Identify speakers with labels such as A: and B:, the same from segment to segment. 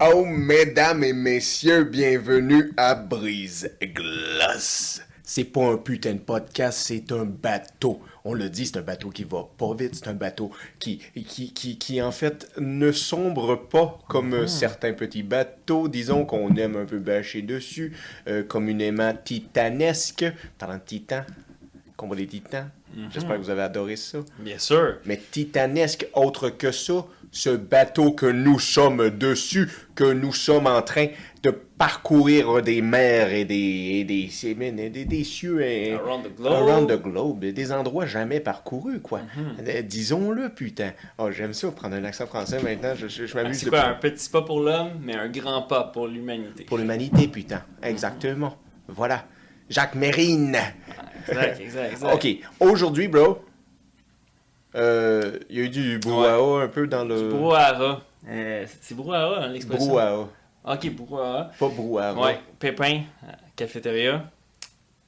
A: Oh, mesdames et messieurs, bienvenue à Brise Glace. C'est pas un putain de podcast, c'est un bateau. On le dit, c'est un bateau qui va pas vite, c'est un bateau qui, qui, qui, qui, en fait ne sombre pas comme euh, certains petits bateaux, disons qu'on aime un peu bâcher dessus, euh, communément titanesque. Parlant de titan, combat des titans, j'espère que vous avez adoré ça.
B: Bien sûr.
A: Mais titanesque, autre que ça, ce bateau que nous sommes dessus, que nous sommes en train de parcourir des mers et des, et des, cieux et-
B: Around the globe.
A: around the globe, des endroits jamais parcourus, quoi. Euh, Disons-le, putain. Oh, j'aime ça, prendre un accent français maintenant, je, je, je m'amuse.
B: C'est quoi, un petit pas pour l'homme, mais un grand pas pour l'humanité.
A: Pour l'humanité, putain. Exactement. Voilà. Jacques Mérine.
B: Exact, exact, exact.
A: Ok, aujourd'hui, bro, euh, il y a eu du brouhaha un peu dans le...
B: Brouhaha. Euh, c'est brouhaha, hein, l'expression?
A: Brouhaha.
B: Ok, brouhaha.
A: Pas brouhaha.
B: Ouais, Pépin, euh, cafétéria.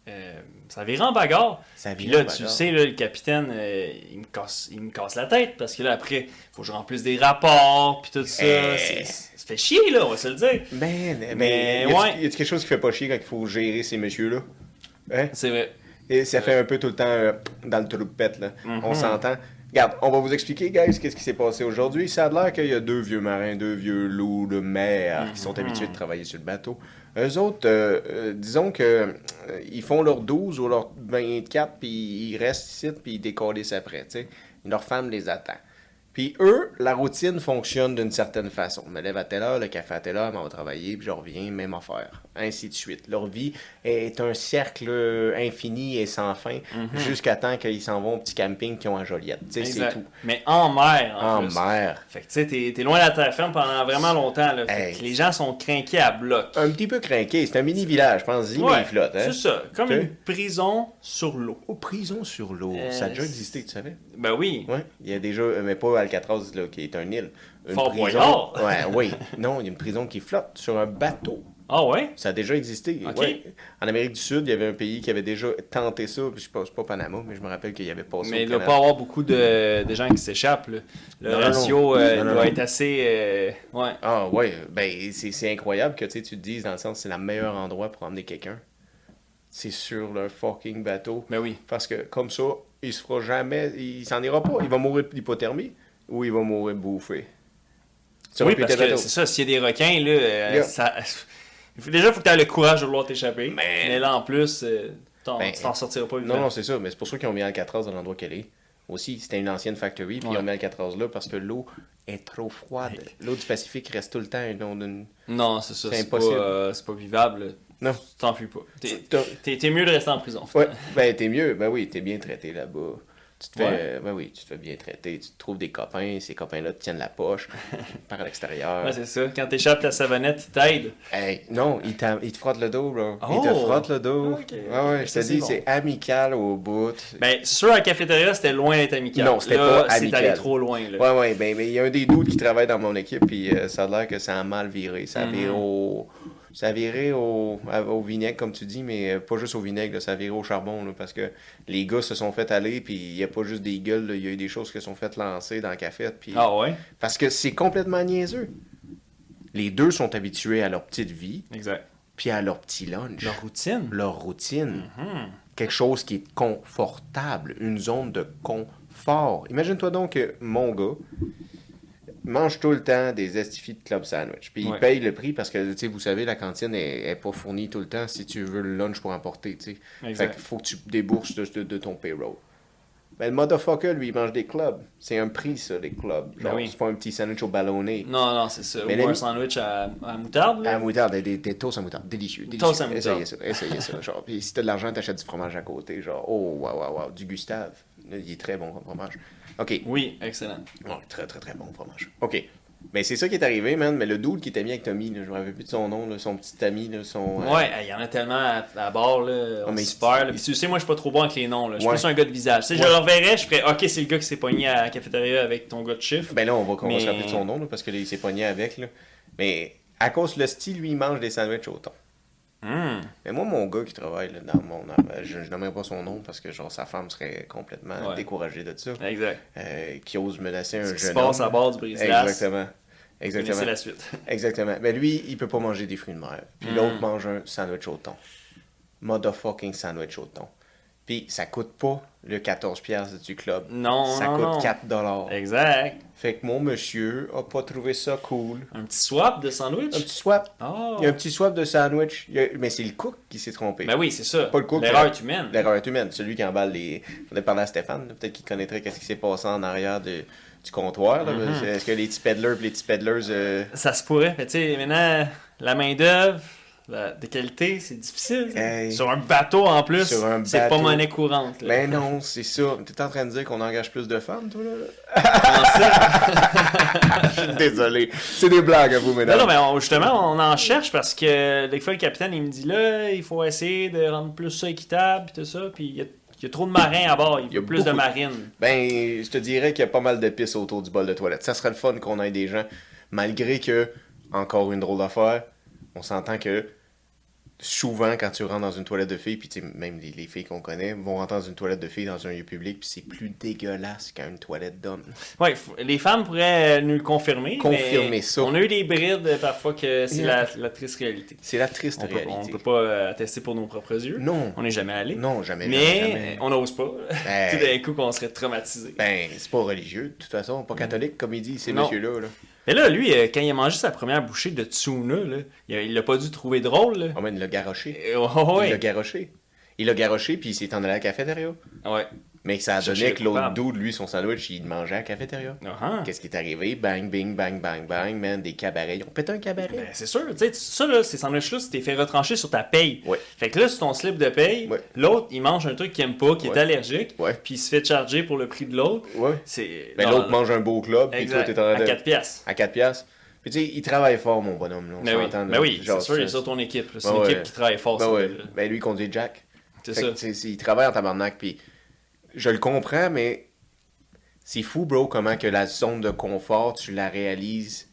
B: Euh, ça vire en bagarre.
A: Ça
B: Puis là,
A: en
B: tu sais, là, le capitaine, il, me casse, il me casse la tête parce que là, après, faut que je remplisse des rapports, puis tout ça. C'est- Ça fait chier, là, on va se le dire.
A: Ben, mais,
B: Mais,
A: y a-tu-
B: ouais.
A: y a-tu quelque chose qui fait pas chier quand il faut gérer ces messieurs-là? Hein?
B: C'est vrai.
A: Et ça fait un peu tout le temps euh, dans le troupette, là.
B: Mhm.
A: On s'entend. Regarde, on va vous expliquer, guys, qu'est-ce qui s'est passé aujourd'hui. Ça a l'air qu'il y a deux vieux marins, deux vieux loups de mer qui sont
B: Mhm.
A: habitués de travailler sur le bateau. Eux autres, euh, euh, disons que euh, ils font leurs 12 ou leurs 24, puis ils restent ici, puis ils décollissent après, tu sais. Leur femme les attend. Puis eux, la routine fonctionne d'une certaine façon. Je me lève à telle heure, le café à telle heure, on va travailler, puis je reviens, même affaire. Ainsi de suite. Leur vie est un cercle infini et sans fin, jusqu'à temps qu'ils s'en vont au petit camping qu'ils ont à Joliette. C'est tout.
B: Mais en mer, en,
A: En
B: plus.
A: mer.
B: Fait que tu sais, t'es loin de la terre ferme pendant vraiment longtemps. Là.
A: Hey.
B: les gens sont crinqués à bloc.
A: Un petit peu craqué. C'est un mini-village, pense-y, mais
B: Ouais,
A: il flotte. Hein?
B: C'est ça, comme une prison sur l'eau.
A: Oh, prison sur l'eau.
B: Euh,
A: ça a déjà existé, tu savais?
B: Ben oui.
A: Oui, il y a déjà, euh, mais pas Alcatraz, là, qui est un île. Une
B: Fort
A: prison. Ouais, oui. Non, il y a une prison qui flotte sur un bateau.
B: Ah ouais?
A: Ça a déjà existé. Ouais. En Amérique du Sud, il y avait un pays qui avait déjà tenté ça. puis Je sais pas, pas Panama, mais je me rappelle qu'il y avait passé.
B: Mais
A: au
B: il doit
A: Canada.
B: pas avoir beaucoup de, de gens qui s'échappent. Le
A: Non,
B: ratio
A: non.
B: euh,
A: Non,
B: doit être assez. euh, ouais.
A: Ah ouais, ben c'est incroyable que tu te dises dans le sens c'est le meilleur endroit pour emmener quelqu'un. C'est sur le fucking bateau.
B: Ben oui.
A: Parce que comme ça, il se fera jamais, il s'en ira pas. Il va mourir d'hypothermie ou il va mourir bouffé.
B: Oui, parce que c'est ça, s'il y a des requins, là, euh,
A: Yeah.
B: ça... déjà, il faut que tu aies le courage de vouloir t'échapper.
A: Mais-
B: Mais là, en plus, euh, t'en-
A: Ben,
B: tu t'en sortiras pas.
A: Non, non, c'est ça, mais c'est pour ça qu'ils ont mis Alcatraz dans l'endroit qu'elle est. Aussi, c'était une ancienne factory, puis ils
B: Ouais.
A: ont mis Alcatraz là parce que l'eau est trop froide. L'eau du Pacifique reste tout le temps une.
B: Non, c'est ça.
A: C'est
B: C'est pas,
A: impossible.
B: euh, c'est pas vivable.
A: Non.
B: T'enfuis pas. T'es-
A: T'as-
B: T'es t'es mieux de rester en prison.
A: Ouais, ben t'es mieux, ben oui, t'es bien traité là-bas. Tu te fais,
B: Ouais.
A: ben oui, tu te fais bien traiter, tu te trouves des copains, ces copains-là te tiennent la poche, par l'extérieur.
B: Ouais, c'est ça. Quand t'échappes ta savonnette, ils t'aident.
A: Hey, non, il, t'a- il te frotte le dos, bro. Il
B: Oh!
A: te frotte le dos.
B: Ok.
A: Ouais, ouais, je te
B: c'est
A: dis,
B: bon.
A: c'est amical au bout.
B: Ben, sur la cafétéria, c'était loin d'être amical.
A: Non, c'était pas
B: C'est
A: amical.
B: allé trop loin, là.
A: Ouais, ouais, ben, ben, il y a un des doutes qui travaille dans mon équipe, puis euh, ça a l'air que ça a mal viré. Ça a
B: Mhm.
A: viré au. Ça a viré au, au vinaigre, comme tu dis, mais euh, pas juste au vinaigre, là, ça a viré au charbon, là, parce que les gars se sont fait aller, puis il n'y a pas juste des gueules, il y a eu des choses qui se sont faites lancer dans la cafette, puis...
B: Ah ouais?
A: Parce que c'est complètement niaiseux. Les deux sont habitués à leur petite vie,
B: Exact.
A: puis à leur petit lunch.
B: Leur routine.
A: Leur routine.
B: Mhm.
A: Quelque chose qui est confortable, une zone de confort. Imagine-toi donc que mon gars mange tout le temps des estifis de club sandwich. Puis il
B: Ouais.
A: paye le prix parce que, tu sais, vous savez, la cantine est, est pas fournie tout le temps si tu veux le lunch pour emporter, tu sais. Fait qu'il faut que tu débourses de, de- de ton payroll. Ben, le motherfucker, lui, il mange des clubs. C'est un prix, ça, les clubs.
B: Ben
A: Genre,
B: oui.
A: c'est pas un petit sandwich au ballonné.
B: Non, non, c'est ça. Ou un sandwich à, à moutarde,
A: À
B: là.
A: la moutarde, des, des toasts à moutarde, délicieux. délicieux.
B: Toast à moutarde.
A: Essayez ça, essayez ça. Genre, puis si t'as de l'argent, t'achètes du fromage à côté. Genre, oh, waouh, waouh, waouh, du Gustave. Il est très bon comme fromage. OK.
B: Oui, excellent.
A: Très, très, très bon fromage. OK. Ben, c'est ça qui est arrivé, man. Mais le dude qui était mis avec Tommy, là, je me rappelle plus de son nom, là, son petit ami, là, son... euh,
B: Ouais, il y en a tellement à, à bord, là. On
A: mais
B: se
A: il-
B: perd, là. Puis tu sais, moi, je suis pas trop bon avec les noms, là. Je suis
A: Ouais.
B: plus un gars de visage. Tu sais,
A: Ouais.
B: je le reverrais, je ferais, ok, c'est le gars qui s'est pogné à la cafétéria avec ton gars de chiffre.
A: Ben là, on va, on va
B: Mais-
A: se rappeler de son nom, là, parce qu'il s'est pogné avec, là. Mais à cause de le style, lui, il mange des sandwichs au thon.
B: Hmm.
A: Mais moi, mon gars qui travaille là, dans mon... euh, Je, je nommerai pas son nom, parce que, genre, sa femme serait complètement
B: Ouais.
A: découragée de ça.
B: Exact.
A: Euh, qui ose menacer un
B: Ce qui se
A: jeune
B: passe
A: homme.
B: à bord du brise-glace.
A: Exactement. Exactement.
B: C'est la suite.
A: Exactement. Mais lui, il peut pas manger des fruits de mer. Puis
B: Mm.
A: l'autre mange un sandwich au thon. Motherfucking sandwich au thon. Puis ça coûte pas le 14$ piastres du club.
B: Non,
A: Ça
B: non,
A: coûte
B: non.
A: 4$. dollars.
B: Exact.
A: Fait que mon monsieur a pas trouvé ça cool.
B: Un petit swap de sandwich?
A: Un petit swap.
B: Oh.
A: Il y a un petit swap de sandwich. Il y a- Mais c'est le cook qui s'est trompé.
B: Ben oui, c'est ça.
A: Pas le cook,
B: L'erreur
A: mais-
B: est humaine.
A: L'erreur est humaine. Celui qui emballe les. On a parlé à Stéphane. là. Peut-être qu'il connaîtrait qu'est-ce qui s'est passé en arrière de- du comptoir. là.
B: Mm-hmm.
A: Est-ce que les petits peddlers et les petits peddlers. euh,
B: Ça se pourrait. Mais tu sais, maintenant, la main-d'œuvre, de qualité, c'est difficile.
A: Hey.
B: Sur un bateau en plus, c'est pas monnaie courante. là.
A: Ben non, c'est ça. T'es en train de dire qu'on engage plus de femmes, toi, là? Je suis désolé. C'est des blagues à vous,
B: Non,
A: mesdames.
B: non, mais on- justement, on en cherche parce que des fois, le capitaine, il me dit là, il faut essayer de rendre plus ça équitable, puis tout ça. Puis il y a, il y a trop de marins à bord, il
A: Il y a
B: plus
A: beaucoup de-
B: marines.
A: Ben, je te dirais qu'il y a pas mal de pistes autour du bol de toilette. Ça serait le fun qu'on ait des gens, malgré que, encore une drôle d'affaire, on s'entend que souvent, quand tu rentres dans une toilette de filles, puis même les, les filles qu'on connaît vont rentrer dans une toilette de filles dans un lieu public, puis c'est plus dégueulasse qu'une toilette d'homme.
B: Ouais, f- les femmes pourraient nous le confirmer.
A: Confirmer
B: mais
A: ça.
B: On a eu des brides euh, parfois que c'est la, la triste réalité.
A: C'est la triste
B: On peut, on
A: réalité.
B: peut pas euh, attester pour nos propres yeux.
A: Non.
B: On n'est jamais allé.
A: Non, jamais.
B: Mais
A: jamais,
B: on n'ose pas.
A: Ben-
B: Tout d'un coup, qu'on serait traumatisé.
A: Ben, c'est pas religieux, de toute façon, pas catholique, comme il dit, ces messieurs-là. Là.
B: Mais là, lui, euh, quand il a mangé sa première bouchée de tuna, là, il l'a pas dû trouver drôle. Là.
A: Oh man, il l'a garoché.
B: Euh, ouais,
A: Il l'a garoché. Il l'a garoché, puis il s'est en allé à la cafétéria.
B: ouais.
A: Mais ça a donné que l'autre dude, lui, son sandwich, il mangeait à la cafétéria.
B: Ah.
A: Qu'est-ce qui est arrivé? Bang, bing, bang, bang, bang, man, des cabarets. Ils ont pété un cabaret.
B: Ben, c'est sûr, tu sais, ça, là, ces sandwichs-là, c'était fait retrancher sur ta paye.
A: Ouais.
B: Fait que là, sur ton slip de paye,
A: Ouais.
B: l'autre, il mange un truc qu'il aime pas, qui est allergique, puis il se fait charger pour le prix de l'autre.
A: Ouais.
B: C'est.
A: Ben, l'autre mange un beau club, puis toi, t'es en train
B: À
A: de...
B: 4 piastres.
A: À 4 piastres. Puis tu sais, il travaille fort, mon bonhomme, là. On
B: Ben oui,
A: s'entend, là.
B: ben oui c'est sûr, il est sur ton équipe. C'est
A: Ben
B: une équipe qui travaille fort,
A: Ben lui, il conduit Jack.
B: C'est ça.
A: il travaille en tabarnak, puis je le comprends, mais c'est fou, bro, comment que la zone de confort, tu la réalises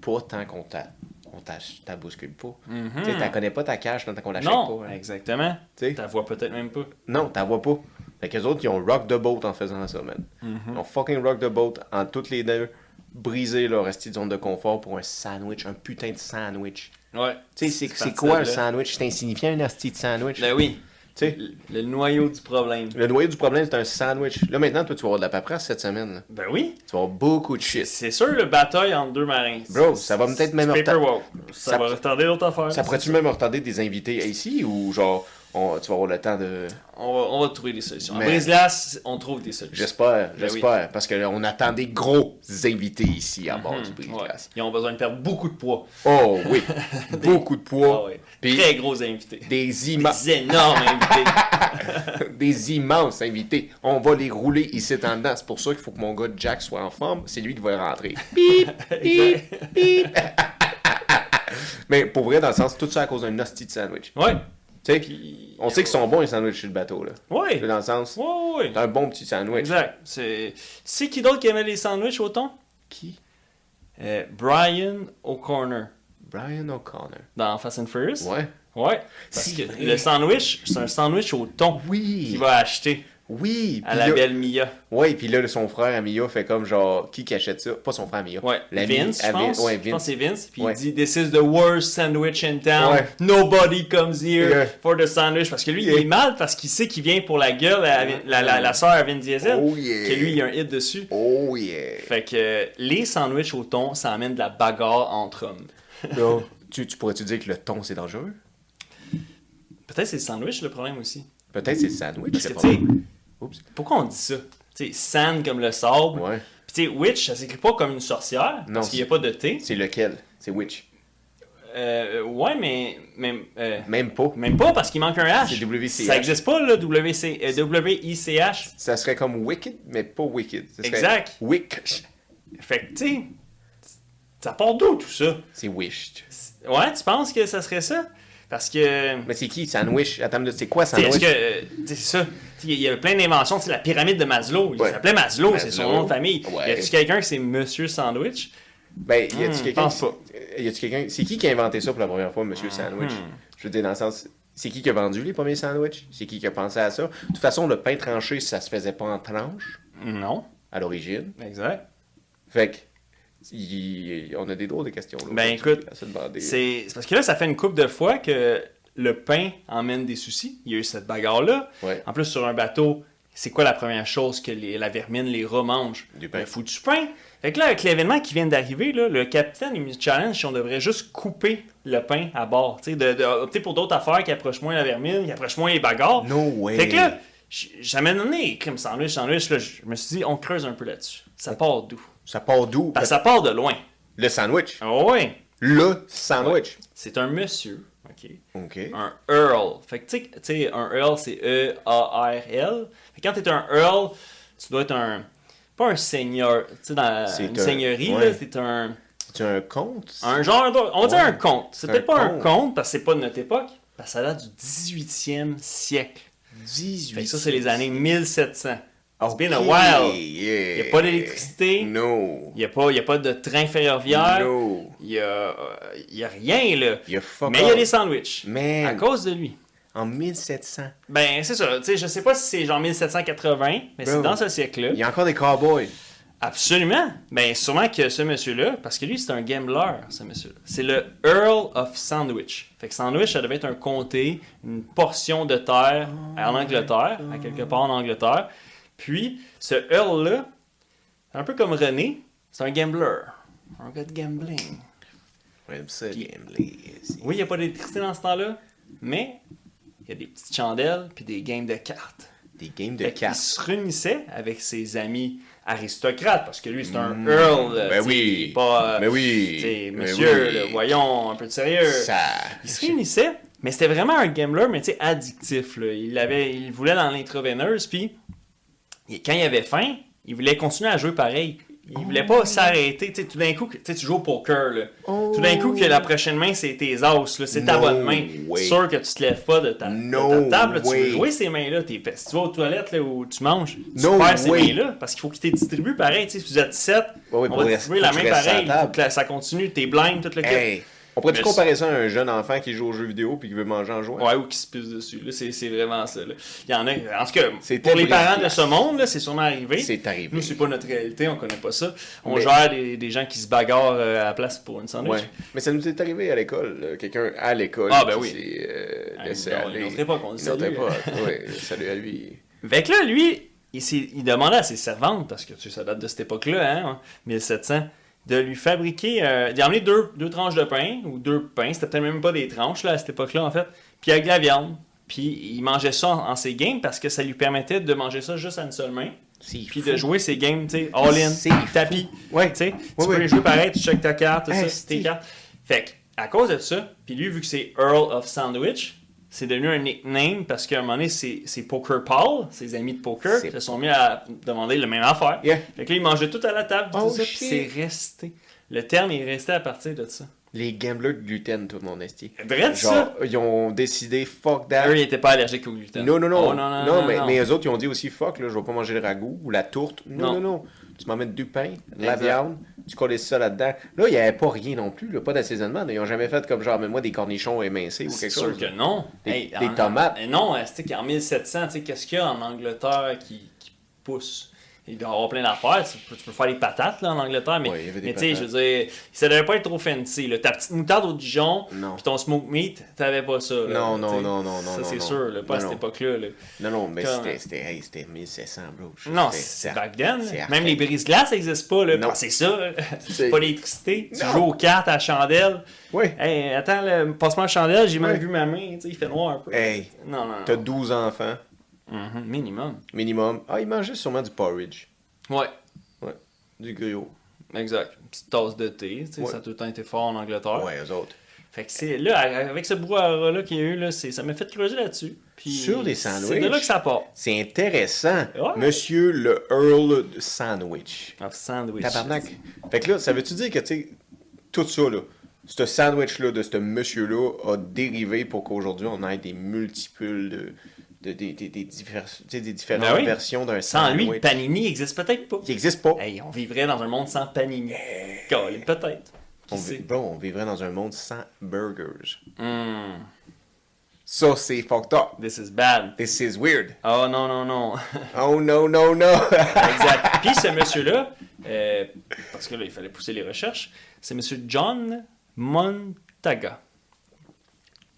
A: pas tant qu'on t'a on t'a bouscule pas. Tu sais, t'as connais pas ta cache tant qu'on l'achète pas. hein.
B: exactement.
A: Tu.
B: Tu la vois peut-être même pas.
A: Non, t'en vois pas. Fait qu'eux autres, ils ont rock the boat en faisant ça, man.
B: Mhm.
A: Ils ont fucking rock the boat en toutes les deux, brisé leur de zone de confort pour un sandwich, un putain de sandwich.
B: Ouais.
A: Tu sais, c'est- quoi un sandwich? C'est insignifiant, un esti de sandwich.
B: Ben oui.
A: Tu sais,
B: Le, le noyau du problème.
A: le noyau du problème, c'est un sandwich. Là, maintenant, toi, tu vas avoir de la paperasse cette semaine. là.
B: Ben oui.
A: Tu vas avoir beaucoup de shit.
B: C'est sûr, le bataille entre deux marins.
A: Bro, ça va peut-être même
B: paperwork. Ça,
A: Ça-
B: va retarder l'autre affaire.
A: Ça pourrait-tu même retarder des invités ici ou genre, on- tu vas avoir le temps de.
B: On va, on va trouver des solutions.
A: Mais-
B: brise-glace, on trouve des solutions.
A: J'espère,
B: Ben
A: j'espère. Parce qu'on attend des gros invités ici à bord du
B: Mhm,
A: brise
B: ouais. Ils ont besoin de perdre beaucoup de poids.
A: Oh oui, beaucoup de
B: Ah
A: poids.
B: ouais. Très gros invités.
A: des, imma-
B: Des énormes invités.
A: des immenses invités. On va les rouler ici en dedans. C'est pour ça qu'il faut que mon gars Jack soit en forme. C'est lui qui va rentrer. Pip, pip, pip. Mais pour vrai, dans le sens, tout ça à cause d'un hostie de sandwich.
B: Ouais.
A: Tu sais,
B: Puis-
A: on sait qu'ils sont bons les sandwichs sur le bateau. Là.
B: Ouais.
A: Dans le sens,
B: ouais.
A: c'est un bon petit sandwich.
B: Exact. C'est... Qui d'autre qui aimait les sandwichs autant?
A: Qui?
B: Euh, Brian O'Connor.
A: Brian O'Connor.
B: Dans Fast and Furious?
A: Ouais.
B: Ouais. Parce que
A: vrai.
B: le sandwich, c'est un sandwich au thon
A: Oui.
B: qu'il va acheter
A: Oui.
B: à la
A: là-
B: belle Mia.
A: Ouais, puis là, son frère Amia fait comme genre, qui qui achète ça? Pas son frère Amia.
B: Ouais,
A: L'ami
B: Vince, je
A: à
B: pense.
A: Ouais,
B: Je pense
A: Vince.
B: c'est Vince. Puis
A: Ouais.
B: il dit This is the worst sandwich in town.
A: Ouais.
B: Nobody comes here
A: Yeah.
B: for the sandwich. Parce que lui,
A: Yeah.
B: il est mal parce qu'il sait qu'il vient pour la gueule à la, la, la soeur à Vin Diesel.
A: Oh yeah.
B: Que lui, il y a un hit dessus.
A: Oh yeah.
B: Fait que les sandwichs au thon, ça amène de la bagarre entre hommes.
A: Tu, tu pourrais-tu dire que le thon c'est dangereux?
B: Peut-être c'est le sandwich le problème aussi.
A: Peut-être c'est le sandwich.
B: Parce que.
A: Oups.
B: pourquoi on dit ça? Sais, sand comme le sable.
A: Ouais.
B: Puis tu sais, witch, ça s'écrit pas comme une sorcière.
A: Non,
B: parce qu'il n'y a pas de T.
A: C'est lequel? C'est which
B: Euh, ouais, mais. mais euh,
A: Même pas.
B: Même pas parce qu'il manque un H.
A: C'est WCH.
B: Ça existe pas, là, WC, euh, W-I-C-H.
A: Ça serait comme wicked, mais pas wicked. Ça serait
B: Exact.
A: Wick.
B: Fait que, tu sais, ça part d'où tout ça?
A: C'est wished.
B: Ouais, tu penses que ça serait ça? Parce que.
A: Mais c'est qui? Sandwich Attends, c'est quoi
B: tu sais, Est-ce
A: sandwich
B: que. euh, c'est ça. Il y a plein d'inventions. Sais, la pyramide de Maslow. Il
A: Ouais.
B: s'appelait Maslow, c'est son nom de famille.
A: Ouais.
B: Y a-tu quelqu'un qui c'est Monsieur Sandwich?
A: Ben, y a-tu
B: Hmm,
A: quelqu'un
B: pense
A: qui- Y a-tu quelqu'un C'est qui qui a inventé ça pour la première fois, Monsieur Sandwich?
B: Hmm.
A: Je veux dire, dans le sens. C'est qui qui a vendu les premiers sandwichs? C'est qui qui a pensé à ça? De toute façon, le pain tranché, ça se faisait pas en tranches
B: Non.
A: à l'origine.
B: Exact.
A: Fait que, il- on a des drôles de questions. Là,
B: Ben, écoute. C'est parce que là, ça fait une couple de fois que le pain emmène des soucis. Il y a eu cette bagarre-là.
A: Ouais.
B: En plus, sur un bateau, c'est quoi la première chose que les- la vermine, les rats mangent?
A: Du pain.
B: Le foutu pain. Fait que là, avec l'événement qui vient d'arriver, le capitaine, il me challenge si on devrait juste couper le pain à bord. Tu sais, de, de opter pour d'autres affaires qui approchent moins la vermine, qui approchent moins les bagarres.
A: No way.
B: Fait que là, j- j'avais donné crème sandwich, sandwich, là, je me suis dit, on creuse un peu là-dessus. Ça part d'où?
A: Ça part d'où?
B: Ça part de loin.
A: Le sandwich.
B: Ah ouais.
A: Le sandwich.
B: C'est un monsieur, OK?
A: OK.
B: un Earl. Fait que tu sais- un Earl, c'est E-A-R-L. Fait que quand t'es un Earl, tu dois être un. Pas un seigneur. Tu sais, dans
A: C'est
B: une
A: un-
B: seigneurie,
A: ouais.
B: là, c'est un.
A: As un compte?
B: Un genre. de- On
A: Ouais.
B: un conte. C'est
A: C'est
B: peut-être pas un
A: conte.
B: conte parce que c'est pas de notre époque. Parce que ça date du 18e siècle.
A: 18.
B: Fait que ça, c'est les années 1700. It's been a while.
A: yeah.
B: Il n'y a pas d'électricité.
A: No.
B: Il n'y a, pas- y a pas de train ferroviaire.
A: No.
B: Il n'y a, euh, y a rien, là.
A: Il y a fuck
B: Mais il y a des sandwichs.
A: Man.
B: À cause de lui.
A: En 1700.
B: Ben, c'est ça. Sais, je sais pas si c'est genre 1780, mais c'est dans ce siècle-là.
A: Il y a encore des cowboys.
B: Absolument. Ben, sûrement que ce monsieur-là, parce que lui, c'est un gambler, ce monsieur-là. C'est le Earl of Sandwich. Fait que Sandwich, ça devait être un comté, une portion de terre en Angleterre, à quelque part en Angleterre. Puis, ce Earl-là, un peu comme René, c'est un gambler. Un gars de gambling.
A: J'aime ça,
B: Puis-
A: gambler.
B: Oui, il n'y a pas d'électricité dans ce temps-là, mais il y a des petites chandelles puis des games de cartes.
A: Des games de
B: Fait
A: cartes.
B: se réunissait avec ses amis aristocrates, parce que lui, c'est un
A: Mm.
B: Earl.
A: Ben
B: t'sais,
A: oui.
B: Pas,
A: Mais oui.
B: monsieur,
A: oui.
B: voyons, un peu de sérieux.
A: Ça.
B: Il se réunissait, mais c'était vraiment un gambler, mais tu sais, addictif. Là. Il, avait, il voulait dans l'intraveineuse, puis il- quand il avait faim, il voulait continuer à jouer pareil. Il voulait pas s'arrêter. Tout d'un coup, tu joues au poker. Là.
A: Oh.
B: Tout d'un coup, que la prochaine main, c'est tes as. là, C'est ta bonne main.
A: way.
B: Sûr que tu te lèves pas de ta, de
A: No
B: ta table. là, tu veux jouer ces mains-là. T'es- Si tu vas aux toilettes là, où tu manges, tu
A: No
B: perds ces mains-là. Parce qu'il faut qu'ils te distribuent pareil. Si vous êtes 7,
A: Ouais,
B: on va distribuer la main pareil. Il faut que ça continue. T'es blind, tout le.
A: Hey. On pourrait-tu
B: Mais
A: comparer ça à un jeune enfant qui joue aux jeux vidéo puis qui veut manger en jouant?
B: Ouais, ou qui se pisse dessus. C'est, vraiment ça. Là. Il y en a. En tout cas, pour les parents de ce monde, c'est sûrement arrivé.
A: C'est arrivé.
B: Nous, c'est pas notre réalité, on connaît pas ça. On
A: Mais-
B: gère des, des gens qui se bagarrent euh, à la place pour une sandwich.
A: Ouais. Mais ça nous est arrivé à l'école. Quelqu'un à l'école.
B: Ah, ben
A: qui
B: oui.
A: s'est, euh,
B: Ah,
A: laissé
B: non,
A: aller.
B: une autre époque, on dit
A: Une autre
B: salut.
A: à lui.
B: Fait que là, lui, il, il demandait à ses servantes, parce que tu sais, ça date de cette époque-là, hein, 1700, de lui fabriquer, euh, d'y emmener deux, deux tranches de pain, ou deux pains, c'était peut-être même pas des tranches là, à cette époque-là en fait, puis avec de la viande. Puis il mangeait ça en, en ses games parce que ça lui permettait de manger ça juste à une seule main, puis de jouer ses games, tu sais, all-in, tapis.
A: Ouais.
B: Tu sais, tu
A: Ouais,
B: peux
A: ouais.
B: les jouer pareil, tu checkes ta carte, tout
A: Hey,
B: ça, tes cartes. Fait que, à cause de ça, puis lui, vu que c'est Earl of Sandwich, c'est devenu un nickname parce qu'à un moment donné, c'est Poker Paul, ses amis de poker, se sont mis à demander le même affaire.
A: Yeah.
B: Fait que là, ils mangeaient tout à la table,
A: Oh,
B: c'est resté. Le terme est resté à partir de ça.
A: Les gamblers de gluten, tout mon esti.
B: Vrai
A: Genre,
B: ça?
A: ils ont décidé fuck that.
B: Eux, ils n'étaient pas allergiques au gluten.
A: Non, non, non.
B: Oh, non, non, non,
A: mais,
B: non.
A: mais eux autres, ils ont dit aussi fuck, là, je vais pas manger le ragoût ou la tourte. Non,
B: Non.
A: non. Tu m'en mets du pain, de la viande, tu colles ça là-dedans. Là, il n'y avait pas rien non plus, là, pas d'assaisonnement. Ils ont jamais fait comme genre, mets-moi des cornichons émincés ou
B: C'est
A: quelque
B: sûr
A: chose.
B: que non.
A: Des- des tomates.
B: euh, non, c'est qu'en 1700, tu sais, qu'est-ce qu'il y a en Angleterre qui, qui pousse? Il doit avoir plein d'affaires. Tu peux, tu peux faire des patates là, en Angleterre, mais,
A: Ouais,
B: tu sais, je veux dire, ça devait pas être trop fancy. Là. Ta petite moutarde au Dijon, puis ton smoke meat, t'avais pas ça. là,
A: Non, non, non, non, non,
B: Ça, c'est sûr, là, pas à cette époque-là. là.
A: Non, non, mais c'était, hey, c'était 1700, bro.
B: Non, c'est back then. Même les brises-glaces n'existent pas. Là.
A: Non.
B: Ah, c'est ça.
A: C'est-
B: pas d'électricité. Tu joues aux cartes à la chandelle.
A: Oui.
B: Hey, attends, passe-moi la chandelle, j'ai même vu ma main. Il fait noir un peu.
A: Hey,
B: Non, non, non.
A: t'as 12 enfants,
B: Mhm, minimum.
A: minimum. Ah, ils mangeaient sûrement du porridge.
B: Ouais.
A: Ouais. Du griot.
B: Exact. Une petite tasse de thé,
A: Ouais.
B: ça a tout le temps été fort en Angleterre.
A: Ouais, eux autres.
B: Fait que c'est là, avec ce brouhaha-là qu'il y a eu, là, c'est- ça m'a fait creuser là-dessus. Puis
A: Sur les
B: C'est
A: sandwichs.
B: de là que ça part.
A: C'est intéressant.
B: Ouais.
A: Monsieur le Earl Sandwich.
B: Un sandwich.
A: Tabarnak. Fait que là, ça veut-tu dire que, tu sais, tout ça, là, ce sandwich-là de ce monsieur-là a dérivé pour qu'aujourd'hui, on ait des multiples de, de- des, divers- différentes
B: Ben oui.
A: versions d'un
B: Sans lui, Panini existe peut-être pas.
A: Qui n'existe pas.
B: Hey, on vivrait dans un monde sans Panini. Colin, peut-être. Qui
A: On,
B: sait?
A: vi- bro, on vivrait dans un monde sans burgers.
B: Hmm,
A: Ça, c'est fucked up.
B: this is bad.
A: This is weird.
B: Oh non, non, non.
A: Oh no, no, no.
B: exact. Puis ce monsieur-là, Euh, parce que là, il fallait pousser les recherches. C'est Monsieur John Montaga.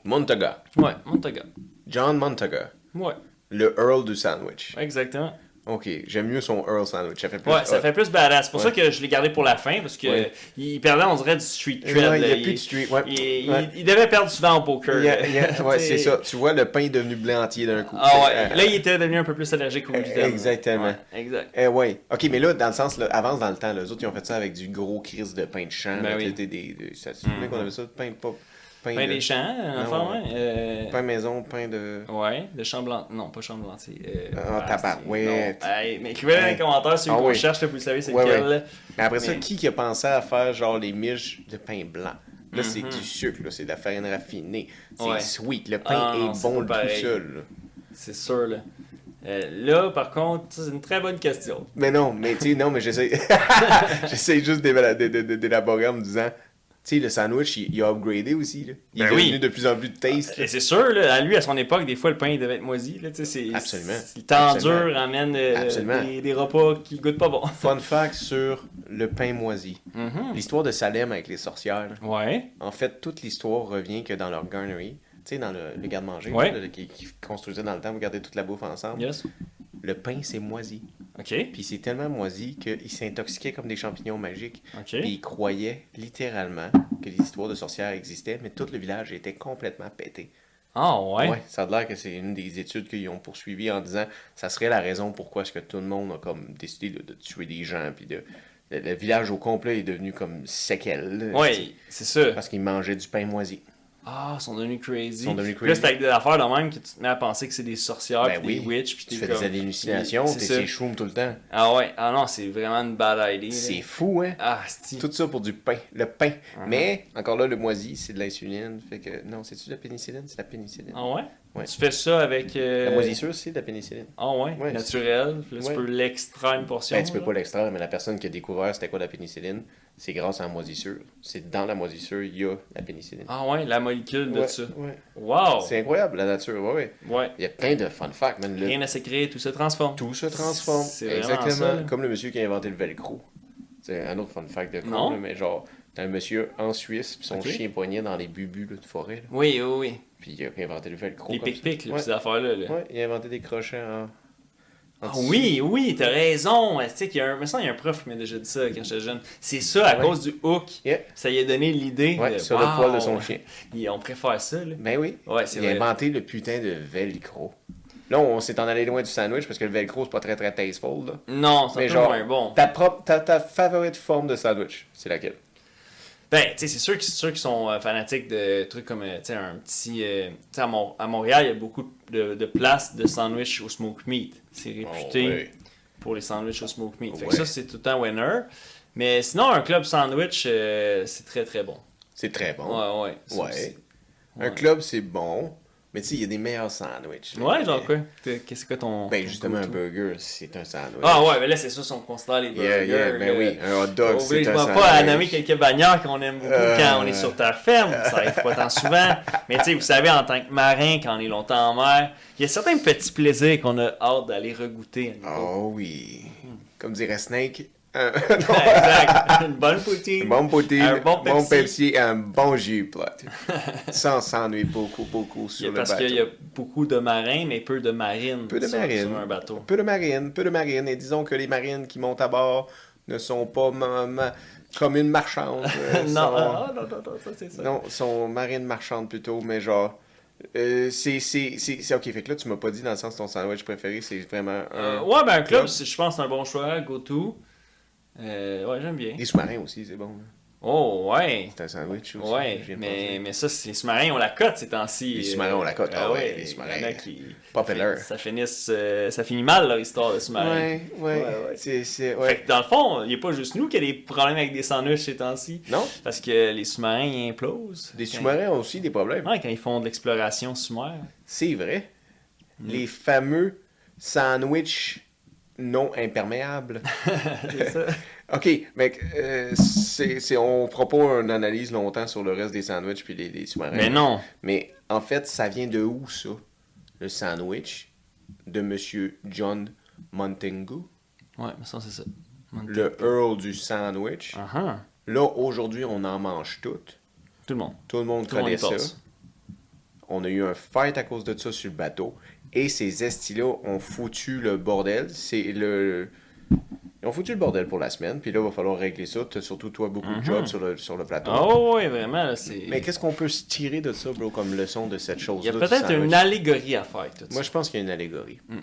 A: Montaga.
B: Ouais, Montaga.
A: John Montaga.
B: Ouais,
A: Le Earl du sandwich.
B: exactement.
A: Ok, j'aime mieux son Earl sandwich. Ça fait plus
B: Ouais, ça fait plus badass. C'est pour
A: Ouais.
B: ça que je l'ai gardé pour la fin, parce que
A: Ouais.
B: il perdait, on dirait, du street cred.
A: Il a plus de street, ouais.
B: il,
A: Ouais.
B: il- il devait perdre souvent au poker.
A: Il y a-
B: là.
A: il y a- ouais,
B: Tu
A: c'est ça. Tu vois, le pain est devenu blanc entier d'un coup.
B: Ah ouais,
A: Euh,
B: là, il était devenu un peu plus allergique au gluten.
A: Exactement.
B: Exact.
A: Eh ouais. Ok, mais là, dans le sens, là, avance dans le temps. Les autres, ils ont fait ça avec du gros crise de pain de champ.
B: Ben
A: là,
B: oui.
A: tu sais, des, des, ça se souvenait qu'on avait ça, pain pas. Pain,
B: Pain
A: de,
B: des champs, enfin,
A: ouais.
B: ouais. euh,
A: pain maison, pain de.
B: Ouais, de champ blanc. Non, pas champ blanc. Euh,
A: Ah, tabarouette.
B: non. Hey, mais écrivez dans les commentaires si
A: Ah
B: vous
A: oui.
B: cherchez, là, vous savez c'est
A: Ouais,
B: lequel.
A: ouais. Mais après ça, qui qui a pensé à faire genre les miches de pain blanc? Là, c'est
B: Mhm.
A: du sucre, là, c'est de la farine raffinée. C'est
B: Ouais.
A: sweet. Le pain
B: Ah, non,
A: est bon
B: pas
A: tout seul.
B: C'est sûr, là. Euh, là, par contre, c'est une très bonne question.
A: Mais non, mais tu sais, non, mais j'essaie. j'essaie juste d'élaborer en me disant. Tu sais, le sandwich, il, il a upgradé aussi. Là. Il
B: Ben
A: est
B: oui.
A: devenu de plus en plus de taste.
B: Et c'est sûr, là, à lui, à son époque, des fois, le pain il devait être moisi. Là,
A: Absolument.
B: Le temps
A: Absolument.
B: dur amène euh, des, des repas qui goûtent pas bon.
A: Fun fact sur le pain moisi.
B: Mhm.
A: L'histoire de Salem avec les sorcières. là.
B: Ouais.
A: En fait, toute l'histoire revient que dans leur garnery, sais, dans le, le garde-manger
B: Ouais.
A: là, qui, qui construisait dans le temps, vous gardez toute la bouffe ensemble.
B: Yes.
A: Le pain, c'est moisi.
B: OK.
A: Puis c'est tellement moisi qu'ils s'intoxiquaient comme des champignons magiques.
B: OK.
A: Puis ils croyaient littéralement que les histoires de sorcières existaient, mais tout le village était complètement pété.
B: Ah, ouais?
A: Ouais, ça a l'air que c'est une des études qu'ils ont poursuivies en disant ça serait la raison pourquoi est-ce que tout le monde a comme décidé de, de tuer des gens puis de le, le village au complet est devenu comme séquelle. là,
B: Ouais, c'est ça.
A: Parce qu'ils mangeaient du pain moisi.
B: Ah, ils sont devenus crazy.
A: Sont devenus
B: Puis Là,
A: crazy.
B: c'est avec des affaires de même que tu te mets à penser que c'est des sorcières,
A: Ben oui.
B: des witches, puis
A: Tu fais
B: comme...
A: des hallucinations, t'es ces shrooms tout le temps.
B: Ah ouais, ah non, c'est vraiment une bad idea.
A: C'est fou, hein?
B: Ah, c'est
A: Tout ça pour du pain. Le pain.
B: Uh-huh.
A: Mais, encore là, le moisi, c'est de l'insuline. Fait que, non, c'est-tu de la pénicilline? C'est de la pénicilline.
B: Ah ouais?
A: Ouais.
B: Tu fais ça avec... euh,
A: La moisissure, c'est de la pénicilline.
B: Ah ouais,
A: Ouais,
B: naturel. Là,
A: Ouais.
B: tu peux l'extraire une portion.
A: Ben, tu peux
B: là.
A: pas l'extraire, mais la personne qui a découvert c'était quoi la pénicilline, c'est grâce à la moisissure. C'est dans la moisissure, il y a la pénicilline.
B: Ah ouais, la molécule de
A: Ouais,
B: ça.
A: ouais.
B: Wow!
A: C'est incroyable, la nature, ouais, ouais.
B: Ouais.
A: Il y a plein de fun facts, man. Le-
B: Rien à s'écrire, tout se transforme.
A: Tout se transforme. Exactement.
B: ça.
A: Comme le monsieur qui a inventé le velcro. C'est un autre fun fact de con, mais genre, t'as un monsieur en Suisse, puis son chien poignait dans les bubus là, de forêt, là.
B: Oui, oui, oui.
A: puis il a inventé le velcro.
B: Les pic-pics, ces affaires-là. là.
A: Ouais, il a inventé des crochets en.
B: Ah oui, oui, t'as raison. Tu sais qu'il y a un, qu'il y a un prof qui m'a déjà dit ça quand j'étais jeune. C'est ça, à
A: Ouais.
B: cause du hook.
A: Yeah.
B: Ça lui a donné l'idée.
A: Ouais,
B: de,
A: sur le poil de son chien.
B: On préfère ça, là.
A: Ben oui.
B: Ouais, c'est
A: Il a
B: vrai.
A: inventé le putain de velcro. Là, on s'est en allé loin du sandwich parce que le velcro, c'est pas très très tasteful. Là.
B: Non, c'est peu
A: genre,
B: moins bon.
A: Ta, propre, ta, ta favorite forme de sandwich, c'est laquelle?
B: Ben, tu sais, c'est sûr, que- c'est sûr qu'ils sont euh, fanatiques de trucs comme, euh, tu sais, un petit... euh, tu sais, à, Mon- à Montréal, il y a beaucoup de, de places de sandwich au smoke meat. C'est réputé
A: Oh, ouais.
B: pour les sandwichs au smoke meat. Fait que ça, c'est tout le temps winner. Mais sinon, un club sandwich, euh, c'est très, très bon.
A: C'est très bon.
B: Ouais, ouais.
A: Un club, c'est bon. Mais tu sais, il y a des meilleurs sandwichs. là.
B: Ouais, genre quoi? Qu'est-ce que ton...
A: Ben
B: ton
A: justement, un burger, c'est un sandwich.
B: Ah ouais, mais là, c'est ça, si on considère les burgers.
A: Yeah, yeah, ben oui. Un hot dog, c'est un sandwich.
B: pas à nommer quelques bannières qu'on aime beaucoup
A: Euh.
B: quand on est sur ta ferme. Ça arrive pas tant souvent. Mais tu sais, vous savez, en tant que marin, quand on est longtemps en mer, il y a certains petits plaisirs qu'on a hâte d'aller regoûter. à.
A: Oh oui. Comme dirait Snake,
B: exact. Une bonne poutine.
A: un bon poutine,
B: Un bon Pepsi.
A: Pepsi et un bon jus plot. Sans s'ennuyer beaucoup, beaucoup sur le
B: parce
A: bateau.
B: qu'il y a beaucoup de marins, mais peu de marines.
A: Peu de
B: sur,
A: marines.
B: sur un bateau.
A: Peu de marines, peu de marines. Et disons que les marines qui montent à bord ne sont pas comme une marchande. euh,
B: non,
A: sont-
B: ah, non, non, non, ça c'est ça.
A: Non, sont marines marchandes plutôt, mais genre. euh, c'est, c'est, c'est, c'est- ok, fait que là, tu m'as pas dit dans le sens ton sandwich préféré, c'est vraiment un.
B: Euh, ouais, ben un club, je pense que c'est un bon choix. Go to. Euh, ouais, j'aime bien.
A: Les sous-marins aussi, c'est bon. là.
B: Oh, ouais.
A: C'est un sandwich aussi.
B: Ouais, mais, mais ça, c'est- les sous-marins ont la cote ces temps-ci.
A: Les sous-marins ont la cote, ah
B: Ah
A: ouais,
B: ouais,
A: les sous-marins.
B: qui.
A: Popular.
B: Ça, finisse, euh, ça finit mal leur histoire de sous-marins.
A: Ouais, ouais,
B: Ouais, ouais.
A: C'est, c'est,
B: Fait que dans le fond, il n'y a pas juste nous qui a des problèmes avec des sandwichs ces temps-ci.
A: Non,
B: Parce que les sous-marins, ils implosent.
A: des
B: Quand-
A: sous-marins ont aussi des problèmes.
B: Ouais, quand ils font de l'exploration sous-mer.
A: C'est vrai.
B: Mm.
A: Les fameux sandwichs non imperméables.
B: c'est ça.
A: Ok, mais euh, c'est, on fera pas une analyse longtemps sur le reste des sandwichs puis des, sous-marins.
B: Mais non.
A: Mais en fait, ça vient de où ça Le sandwich de Monsieur John Montagu.
B: Ouais, mais ça, c'est ça.
A: le Earl du sandwich.
B: Ah.
A: Là, aujourd'hui, on en mange toutes.
B: Tout le monde.
A: Tout le monde
B: Tout le monde
A: connaît ça. On a eu un fight à cause de ça sur le bateau. Et ces estis-là ont foutu le bordel. C'est le. Ils ont foutu le bordel pour la semaine. Puis là, il va falloir régler ça. T'as surtout, toi, beaucoup de jobs sur le, sur le plateau.
B: Mhm. Oh, oui, vraiment. là.
A: Mais qu'est-ce qu'on peut se tirer de ça, bro, comme leçon de cette
B: Il y
A: chose-là?
B: a peut-être une allégorie à faire avec tout ça.
A: Moi, je pense qu'il y a une allégorie.
B: Mm.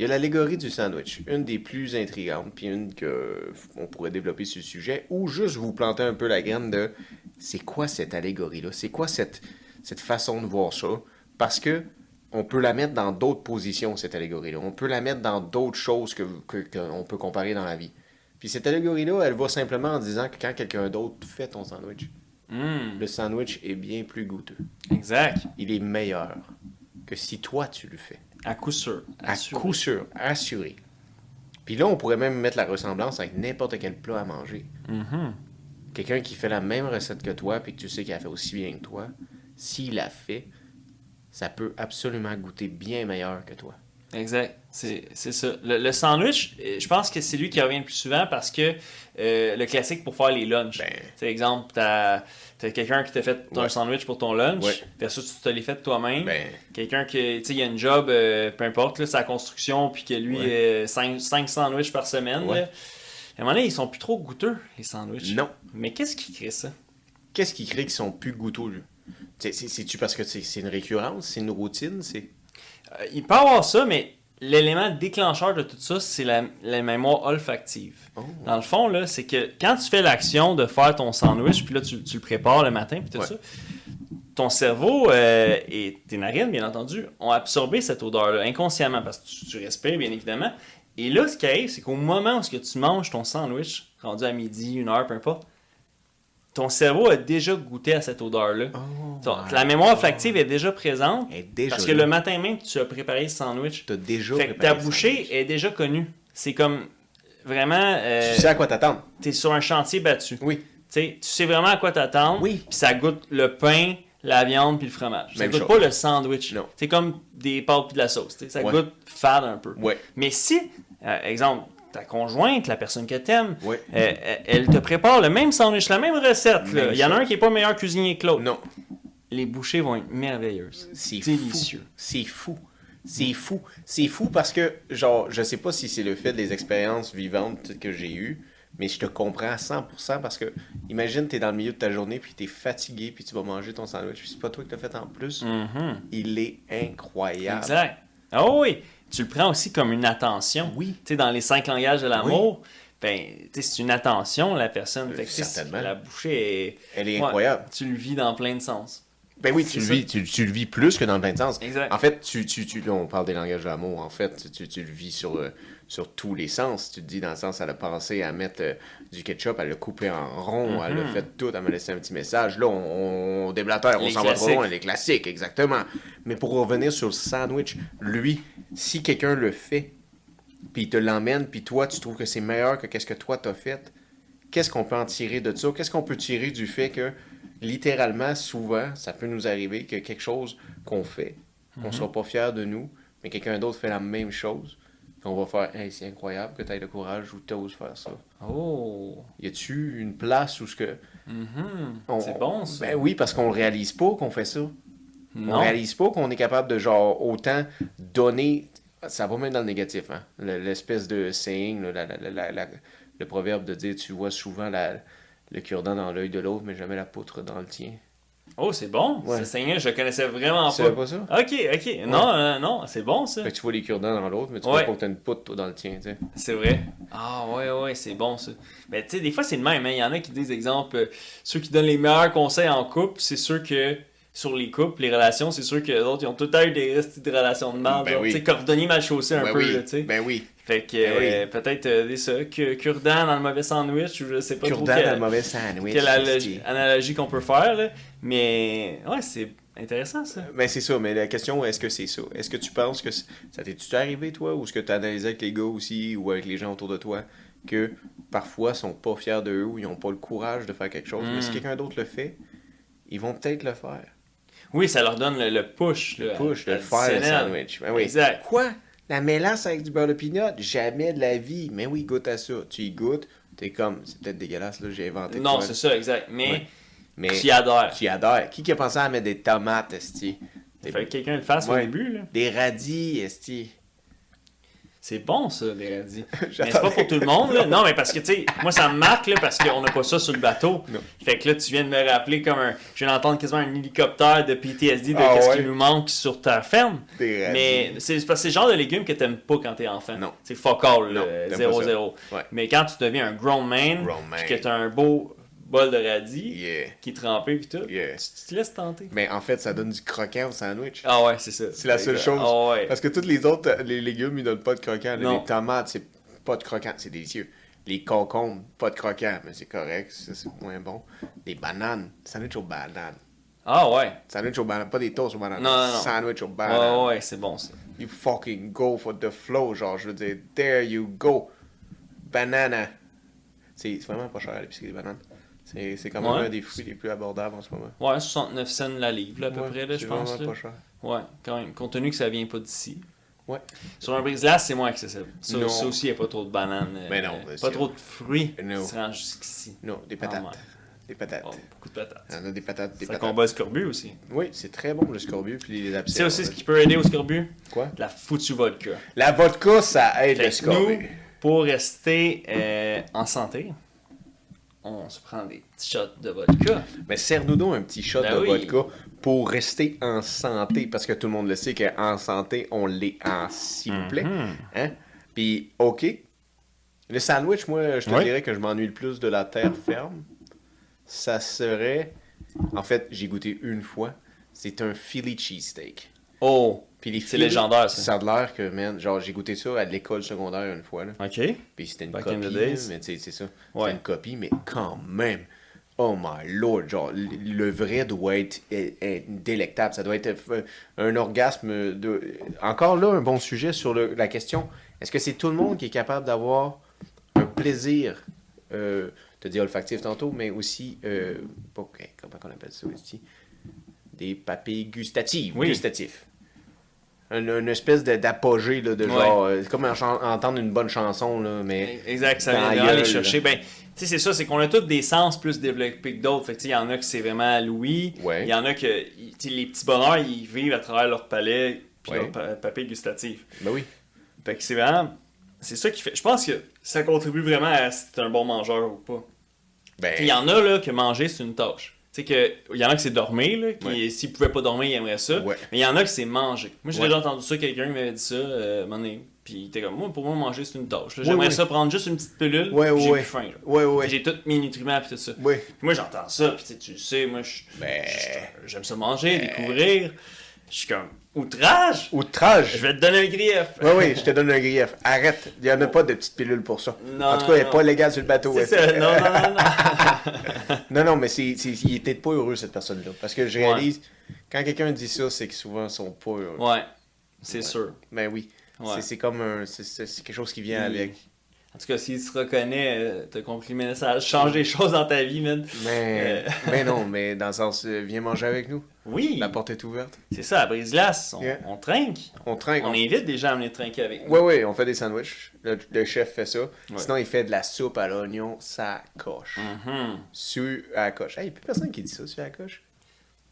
A: Il y a l'allégorie du sandwich, une des plus intrigantes, puis une que on pourrait développer sur le sujet, ou juste vous planter un peu la graine de c'est quoi cette allégorie-là, c'est quoi cette, cette façon de voir ça, parce que on peut la mettre dans d'autres positions, cette allégorie-là. On peut la mettre dans d'autres choses que, que- qu'on peut comparer dans la vie. Puis cette allégorie-là, elle va simplement en disant que quand quelqu'un d'autre fait ton sandwich,
B: Hmm,
A: le sandwich est bien plus goûteux.
B: exact.
A: Il est meilleur que si toi tu le fais.
B: À coup sûr.
A: À
B: Assuré.
A: coup sûr, assuré. Puis là, on pourrait même mettre la ressemblance avec n'importe quel plat à manger.
B: Mhm.
A: Quelqu'un qui fait la même recette que toi, puis que tu sais qu'il a fait aussi bien que toi, s'il l'a fait, ça peut absolument goûter bien meilleur que toi.
B: Exact, c'est ça. Le, le sandwich, euh, je pense que c'est lui qui revient le plus souvent parce que euh, le classique pour faire les lunchs.
A: Ben.
B: C'est exemple, t'as as, quelqu'un qui t'a fait un
A: Ouais.
B: sandwich pour ton lunch,
A: Ouais.
B: versus tu te l'es fait toi-même.
A: Ben,
B: Quelqu'un qui, tu sais, il a une job, euh, peu importe, là, sa construction, puis que lui,
A: Ouais.
B: 5 sandwichs par semaine.
A: Ouais.
B: là. À un moment donné, ils sont plus trop goûteux, les sandwichs.
A: non.
B: Mais qu'est-ce qui crée ça?
A: Qu'est-ce qui crée qu'ils sont plus goûteux? C'est- C'est-tu parce que c'est une récurrence, c'est une routine? c'est?
B: Euh, il peut y avoir ça, mais l'élément déclencheur de tout ça, c'est la, la mémoire olfactive.
A: Oh.
B: Dans le fond, là, c'est que quand tu fais l'action de faire ton sandwich, puis là, tu, tu le prépares le matin, puis tout
A: Ouais.
B: ça, ton cerveau euh, et tes narines, bien entendu, ont absorbé cette odeur-là inconsciemment, parce que tu, tu respires, bien évidemment. Et là, ce qui arrive, c'est qu'au moment où ce que tu manges ton sandwich, rendu à midi, une heure, peu importe, ton cerveau a déjà goûté à cette odeur-là. Ton-
A: my
B: la mémoire olfactive est déjà présente,
A: Elle est déjà
B: parce que le matin même, tu as préparé ce sandwich.
A: T'as déjà
B: Fait que ta
A: le
B: bouchée est déjà connue. C'est comme vraiment. euh,
A: Tu sais à quoi t'attendre?
B: t'es sur un chantier battu.
A: Oui.
B: Tu sais, tu sais vraiment à quoi t'attendre.
A: Oui.
B: Puis ça goûte le pain, la viande puis le fromage. Ça goûte
A: chose.
B: pas le sandwich.
A: Non.
B: C'est comme des pâtes puis de la sauce. tu. Ça
A: Ouais.
B: goûte fade un peu.
A: Ouais.
B: Mais si, euh, exemple, ta conjointe, la personne que t'aimes, euh, euh, elle te prépare le même sandwich, la même recette.
A: Même
B: Il y en a un qui est pas meilleur cuisinier que l'autre.
A: Non.
B: Les bouchées vont être merveilleuses.
A: C'est
B: Délicieux.
A: fou. C'est fou. C'est fou. C'est fou parce que, genre, je sais pas si c'est le fait des expériences vivantes que j'ai eues, mais je te comprends à 100% parce que, imagine, t'es dans le milieu de ta journée, puis t'es fatigué, puis tu vas manger ton sandwich, puis c'est pas toi qui l'as fait en plus.
B: Mhm.
A: Il est incroyable.
B: Exact. Ah oui, tu le prends aussi comme une attention.
A: Oui.
B: Tu sais, dans les cinq langages de l'amour, ben, tu sais, c'est une attention, la personne.
A: Euh,
B: Fait
A: certainement.
B: La bouchée est.
A: Elle est
B: Ouais,
A: incroyable.
B: tu le vis dans plein de sens.
A: Ben oui, tu le, vis, tu, tu le vis plus que dans plein de sens.
B: Exact.
A: En fait, tu, tu, on parle des langages de l'amour. En fait, tu, tu, tu le vis sur, euh, sur tous les sens. Tu te dis dans le sens, elle a pensé à mettre euh, du ketchup, elle l'a coupé en rond, elle l'a fait tout, elle m'a laissé un petit message. Là, on, on déblatère, on s'en va trop loin, les classiques, exactement. Mais pour revenir sur le sandwich, lui, si quelqu'un le fait, puis il te l'emmène, puis toi, tu trouves que c'est meilleur que qu'est-ce que toi t'as fait, qu'est-ce qu'on peut en tirer de ça? Qu'est-ce qu'on peut tirer du fait que, littéralement, souvent, ça peut nous arriver que quelque chose qu'on fait, on soit pas fier de nous, mais quelqu'un d'autre fait la même chose, puis on va faire Hey, c'est incroyable que tu aies le courage ou tu oses faire ça.
B: Oh.
A: Y a-tu une place où ce que.
B: Mhm.
A: on-
B: C'est bon, ça.
A: Ben oui, parce qu'on réalise pas qu'on fait ça. On
B: non.
A: réalise pas qu'on est capable de, genre, autant donner. Ça va même dans le négatif, hein. Le- L'espèce de saying, là, la- la- la- la- le proverbe de dire tu vois souvent la- le cure-dent dans l'œil de l'autre, mais jamais la poutre dans le tien.
B: Oh, c'est bon.
A: Ouais.
B: Ce seigneur, je connaissais vraiment
A: Tu
B: pas.
A: pas ça?
B: Ok, ok. Non, euh, non, c'est bon, ça.
A: Fait que tu vois les cure-dents dans l'autre, mais tu vois pas que t'as une poutre toi, dans le tien, tu sais.
B: C'est vrai. Ah ouais, ouais, c'est bon ça. Mais tu sais, des fois c'est le même. hein. Il y en a qui disent, exemple, euh, ceux qui donnent les meilleurs conseils en couple, c'est sûr que sur les couples, les relations, c'est sûr que les autres, ils ont tout temps eu des restes de relations de merde.
A: Ben oui.
B: Tu sais, cordonnier mal chaussé un
A: ben
B: peu,
A: oui,
B: là, tu sais.
A: ben oui.
B: Fait que
A: Ben oui.
B: euh, peut-être euh, ça, que cure-dent dans le mauvais sandwich, ou je sais pas
A: Cure-dent
B: trop
A: dans le mauvais sandwich.
B: quelle analogie, qu'on peut faire, là. Mais ouais, c'est intéressant ça.
A: Ben c'est ça, mais la question, est-ce que c'est ça? Est-ce que tu penses que ça t'est-tu arrivé, toi, ou est-ce que tu as analysé avec les gars aussi, ou avec les gens autour de toi, que parfois ils sont pas fiers d'eux ou ils ont pas le courage de faire quelque chose, mais si
B: Mm.
A: quelqu'un d'autre le fait, ils vont peut-être le faire.
B: Oui, ça leur donne le, le push, le
A: Push, le faire sandwich. Ben oui.
B: Exact.
A: Quoi? La mélasse avec du beurre de peanut, jamais de la vie. Mais oui, goûte à ça. Tu y goûtes, t'es comme, c'est peut-être dégueulasse, là, j'ai inventé.
B: Non, c'est ça, exact. Mais
A: Ouais. Mais
B: tu y adhères.
A: tu y adhères. Qui qui a pensé à mettre des tomates, esti? Des,
B: Fait que quelqu'un le fasse au début, là.
A: des radis, esti.
B: C'est bon, ça, des radis. mais c'est pas pour tout le monde, là. Non, mais parce que, tu sais, moi, ça me marque, là, parce qu'on n'a pas ça sur le bateau.
A: Non.
B: Fait que là, tu viens de me rappeler comme un. Je viens d'entendre quasiment un hélicoptère de PTSD de
A: Ah
B: qu'est-ce
A: ouais?
B: qui nous manque sur ta ferme.
A: Des.
B: Mais c'est parce que c'est le genre de légumes que t'aimes pas quand t'es enfant.
A: Non.
B: C'est fuck all,
A: Non,
B: là,
A: t'aimes pas
B: 0-0.
A: ça. Ouais.
B: Mais quand tu deviens un grown man,
A: Grown man.
B: que t'as un beau bol de radis
A: Yeah.
B: qui est trempé, puis tout,
A: Yeah.
B: tu, tu te laisses tenter.
A: Mais en fait, ça donne du croquant au sandwich.
B: Ah ouais, c'est ça.
A: C'est la seule chose.
B: Ah ouais.
A: Parce que tous les autres, euh, les légumes, ils donnent pas de croquant.
B: Non.
A: Les tomates, c'est pas de croquant, c'est délicieux. Les concombres, pas de croquant, mais c'est correct, ça c'est moins bon. Les bananes, sandwich aux bananes.
B: Ah ouais.
A: Sandwich aux bananes, pas des toasts aux bananes.
B: Non, non, non.
A: Sandwich aux bananes.
B: ouais, ouais, c'est bon ça.
A: You fucking go for the flow, genre, je veux dire, there you go. Banana. C'est vraiment pas cher à l'épicerie, les bananes. C'est c'est quand même
B: Ouais.
A: un des fruits les plus abordables en ce moment.
B: Ouais, 69 cents la livre, là, à peu
A: Ouais,
B: près, là, je
A: c'est
B: pense. là.
A: pas cher.
B: Ouais, quand même. Compte tenu que ça vient pas d'ici.
A: Ouais.
B: Sur un brise-glace, c'est moins accessible. Ça,
A: Non.
B: ça aussi, il n'y a pas trop de bananes. euh,
A: Mais non,
B: euh, pas
A: c'est-
B: trop de fruits
A: Non.
B: qui se rangent jusqu'ici.
A: Non, des
B: Ah,
A: patates.
B: ouais.
A: Des patates.
B: Oh, beaucoup de patates.
A: Il y en a des patates, des patates.
B: combat le scorbut aussi.
A: Oui, c'est très bon le scorbut puis les abscesses.
B: sais aussi ce qui peut aider au scorbut?
A: Quoi?
B: La foutue vodka.
A: La vodka, ça aide
B: Fait
A: le scorbut.
B: nous, pour rester euh, en santé, on se prend des petits shots de vodka.
A: Mais serre-nous donc un petit shot
B: Ben
A: de
B: oui.
A: vodka pour rester en santé, parce que tout le monde le sait qu'en santé, on l'est en s'il vous plaît.
B: Mhm.
A: Hein? Puis, OK. Le sandwich, moi, je te dirais que je m'ennuie le plus de la terre ferme. Ça serait... En fait, j'ai goûté une fois. C'est un Philly cheesesteak.
B: Oh!
A: Puis
B: C'est légendaire, ça.
A: Ça a l'air que, man, genre, j'ai goûté ça à l'école secondaire une fois, là.
B: OK.
A: Puis c'était une
B: Back
A: copie, mais tu sais, c'est ça.
B: Ouais.
A: C'était une copie, mais quand même. Oh my lord, genre, le vrai doit être est- est délectable. Ça doit être un orgasme de. Encore là, un bon sujet sur le- la question est-ce que c'est tout le monde qui est capable d'avoir un plaisir, euh, te dis olfactif tantôt, mais aussi, euh, ok, comment on appelle ça aussi Des papilles gustatives.
B: Oui.
A: Gustatifs. Une, une espèce de- d'apogée, de
B: Ouais.
A: genre. euh, C'est comme entendre une bonne chanson, là, mais.
B: Exact, ça vient
A: gueule,
B: chercher. Ben, tu sais, c'est ça, c'est qu'on a tous des sens plus développés que d'autres. Fait que, tu sais, il y en a que c'est vraiment Louis. Il
A: Ouais.
B: y en a que, les petits bonheurs, ils vivent à travers leur palais puis
A: Ouais.
B: leur pa- papier gustatif.
A: Ben oui.
B: Fait que c'est vraiment, c'est ça qui fait. Je pense que ça contribue vraiment à si t'es un bon mangeur ou pas.
A: Ben.
B: Il y en a, là, que manger, c'est une tâche. Tu sais que, il y en a que c'est dormir, là, qui,
A: Ouais.
B: s'ils pouvaient pas dormir, ils aimeraient ça.
A: Ouais.
B: Mais il y en a que c'est manger. Moi, j'ai
A: Ouais.
B: déjà entendu ça, quelqu'un m'avait dit ça, euh. Puis il était comme, moi, pour moi, manger, c'est une tâche. J'aimerais ça prendre juste une petite pilule, j'ai plus faim. J'ai tous mes nutriments, puis tout ça. Puis moi, j'entends ça, puis tu sais, moi,
A: Ben.
B: j'aime ça manger, découvrir. Je suis comme, outrage!
A: Outrage.
B: Je vais te donner un grief!
A: Oui, oui, je te donne un grief. Arrête. Il n'y en a pas de petites pilules pour ça.
B: Non,
A: en tout cas, elle n'est
B: non.
A: pas légale sur le bateau.
B: C'est ça, non, non, non, non.
A: Non, non, mais c'est, c'est- il peut-être pas heureux, cette personne-là. Parce que je réalise, quand quelqu'un dit ça, c'est que souvent, ils sont pas heureux.
B: ouais, c'est sûr.
A: Ben oui.
B: Ouais.
A: C'est, c'est comme un. C'est, c'est- quelque chose qui vient avec.
B: En tout cas, s'il se reconnaît, euh, t'as compris le message, change des choses dans ta vie, man.
A: Mais,
B: Euh.
A: mais non, mais dans le sens, euh, viens manger avec nous.
B: Oui,
A: La porte est ouverte.
B: c'est ça, à brise-glace, on,
A: Yeah.
B: on trinque.
A: On trinque.
B: On invite des gens à venir trinquer avec nous.
A: Oui, oui, on fait des sandwichs. Le, le chef fait ça. Sinon, il fait de la soupe à l'oignon, ça coche.
B: Mhm.
A: Su à la coche. Hey, il n'y a plus personne qui dit ça, su à la coche.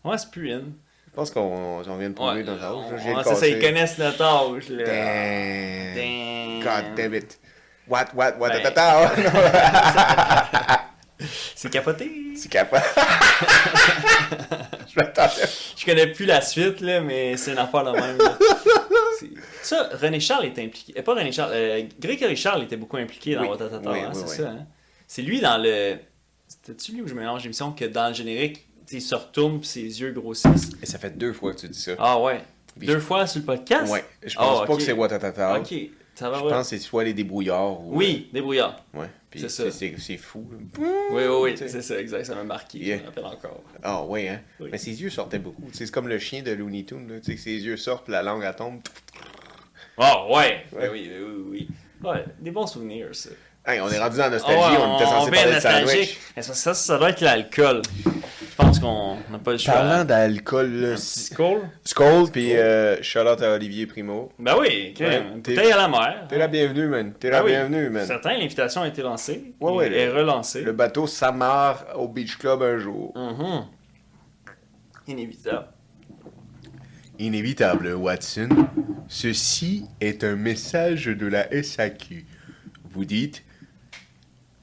B: Ouais, c'est plus in.
A: Je pense qu'on on vient de prouver
B: Ouais,
A: dans la
B: ouais, c'est ça, ils connaissent le tâche, là.
A: Damn.
B: Damn.
A: God damn it. What, what, what,
B: Ben.
A: ta, ta, ta.
B: C'est capoté.
A: C'est capable. Je m'attendais.
B: Je connais plus la suite, là, mais c'est une affaire de même. là. Ça, René Charles est impliqué. euh, pas René Charles, euh, Grégory Charles était beaucoup impliqué dans
A: Oui,
B: Watatata,
A: oui,
B: hein,
A: oui,
B: c'est ça. Hein? C'est lui dans le. C'était-tu lui où je mélange l'émission que dans le générique, il se retourne puis ses yeux grossissent?
A: Et ça fait deux fois que tu dis ça.
B: Ah ouais.
A: Puis
B: Deux fois sur le podcast?
A: Ouais. Je pense
B: Ah,
A: pas
B: ok.
A: que c'est Watatata.
B: Ok, ça va,
A: Je
B: ouais.
A: pense que c'est soit les débrouillards ou.
B: Oui, débrouillard.
A: Ouais. Puis
B: C'est ça.
A: c'est- fou.
B: Oui, oui, oui, c'est ça, exact, ça m'a marqué,
A: Yeah.
B: je me rappelle encore.
A: Ah ouais, hein.
B: Oui.
A: Mais ses yeux sortaient beaucoup. C'est comme le chien de Looney Tunes. là. Ses yeux sortent, puis la langue elle tombe.
B: Ah ouais,
A: Ouais.
B: Ben oui, oui, oui, oui. Ouais, des bons souvenirs, ça.
A: Hey, on est rendu dans la nostalgie,
B: ouais,
A: on était censé
B: vient
A: parler de sandwich.
B: Ça, ça doit être l'alcool. Je pense qu'on n'a pas le choix.
A: Parlant d'alcool,
B: call.
A: Skull, puis euh, shout out à Olivier Primo.
B: Ben oui, ok.
A: Ouais,
B: Une
A: t'es-
B: bouteille à la mer.
A: T'es la bienvenue, man. T'es
B: Ben
A: la
B: oui.
A: bienvenue, man.
B: Certain, l'invitation a été lancée.
A: Ouais, ouais,
B: et est
A: le-
B: relancée.
A: Le bateau s'amarre au Beach Club un jour.
B: Mhm. Inévitable.
A: Inévitable, Watson. Ceci est un message de la SAQ. Vous dites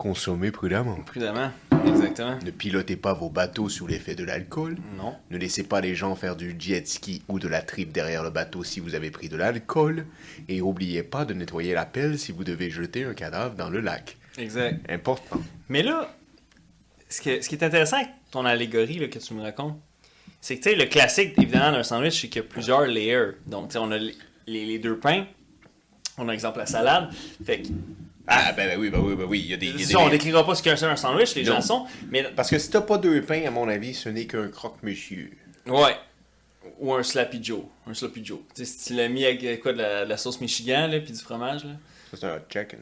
A: consommez prudemment.
B: Prudemment. Exactement.
A: Ne pilotez pas vos bateaux sous l'effet de l'alcool.
B: Non.
A: Ne laissez pas les gens faire du jet ski ou de la trip derrière le bateau si vous avez pris de l'alcool. Et oubliez pas de nettoyer la pelle si vous devez jeter un cadavre dans le lac.
B: Exact.
A: Important.
B: Mais là, ce, que- ce qui est intéressant avec ton allégorie là, que tu me racontes, c'est que tu sais, le classique évidemment d'un sandwich, c'est qu'il y a plusieurs layers. Donc, tu sais, on a les, les- les deux pains, on a exemple la salade. Fait que,
A: Ah, ben, ben oui, ben oui, ben oui. Il y a des. y a des-
B: on décrira pas ce qu'est un sandwich, les gens sont. Mais
A: Parce que si t'as pas deux pains, à mon avis, ce n'est qu'un croque-monsieur.
B: Ouais. Ou un Slappy Joe. Un Sloppy Joe. Tu sais, si tu l'as mis avec euh, quoi, de la, de la sauce Michigan, là, puis du fromage, là.
A: Ça, c'est un hot chicken.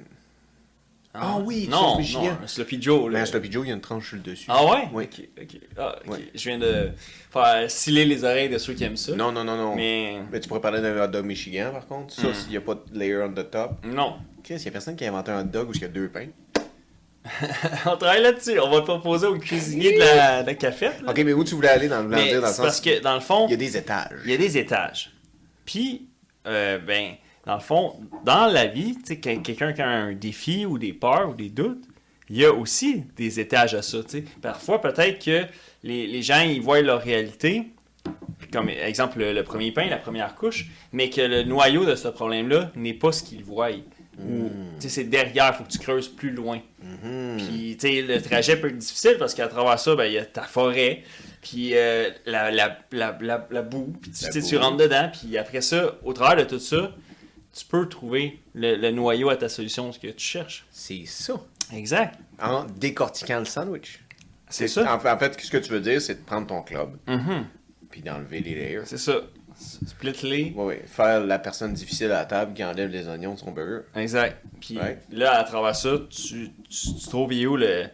A: Ah oui,
B: non,
A: sauce Michigan.
B: non, un Sloppy Joe,
A: Mais
B: là.
A: un Sloppy Joe, il y a une tranche sur le dessus.
B: Ah ouais?
A: Oui.
B: Ok, ok. Ah.
A: Ouais.
B: Je viens de faire sciller les oreilles de ceux qui aiment ça.
A: Non, non, non, non.
B: Mais.
A: Mais tu pourrais parler d'un hot dog Michigan, par contre. Ça,
B: Hmm.
A: s'il n'y a pas de layer on the top.
B: Non.
A: Chris, y a personne qui a inventé un dog où il y a deux pains.
B: on travaille là-dessus. On va le proposer au cuisinier de la, de la cafette. là.
A: Ok, mais où tu voulais aller dans le,
B: Mais
A: dire, dans le
B: c'est
A: sens.
B: parce que, dans le fond,
A: Il y a des étages.
B: il y a des étages. Puis, euh, ben, dans le fond, dans la vie, tu sais, quand quelqu'un qui a un défi ou des peurs ou des doutes, il y a aussi des étages à ça. tu sais. Parfois, peut-être que les, les gens, ils voient leur réalité, comme exemple le, le premier pain, la première couche, mais que le noyau de ce problème-là n'est pas ce qu'ils voient. Ou, tu sais, c'est derrière, il faut que tu creuses plus loin.
A: Mhm.
B: Puis, tu sais, le trajet peut être difficile parce qu'à travers ça, ben, il y a ta forêt, puis euh, la, la, la, la, boue, puis tu, tu rentres dedans, puis après ça, au travers de tout ça, tu peux trouver le, le noyau à ta solution, ce que tu cherches.
A: C'est ça.
B: Exact.
A: En décortiquant le sandwich.
B: C'est ça.
A: En fait, ce que tu veux dire, c'est de prendre ton club,
B: Mhm.
A: puis d'enlever les layers.
B: C'est ça. Split-les.
A: Oui, oui. Faire la personne difficile à la table qui enlève les oignons de son burger.
B: Exact. Puis là, à travers ça, tu, tu, tu trouves où le,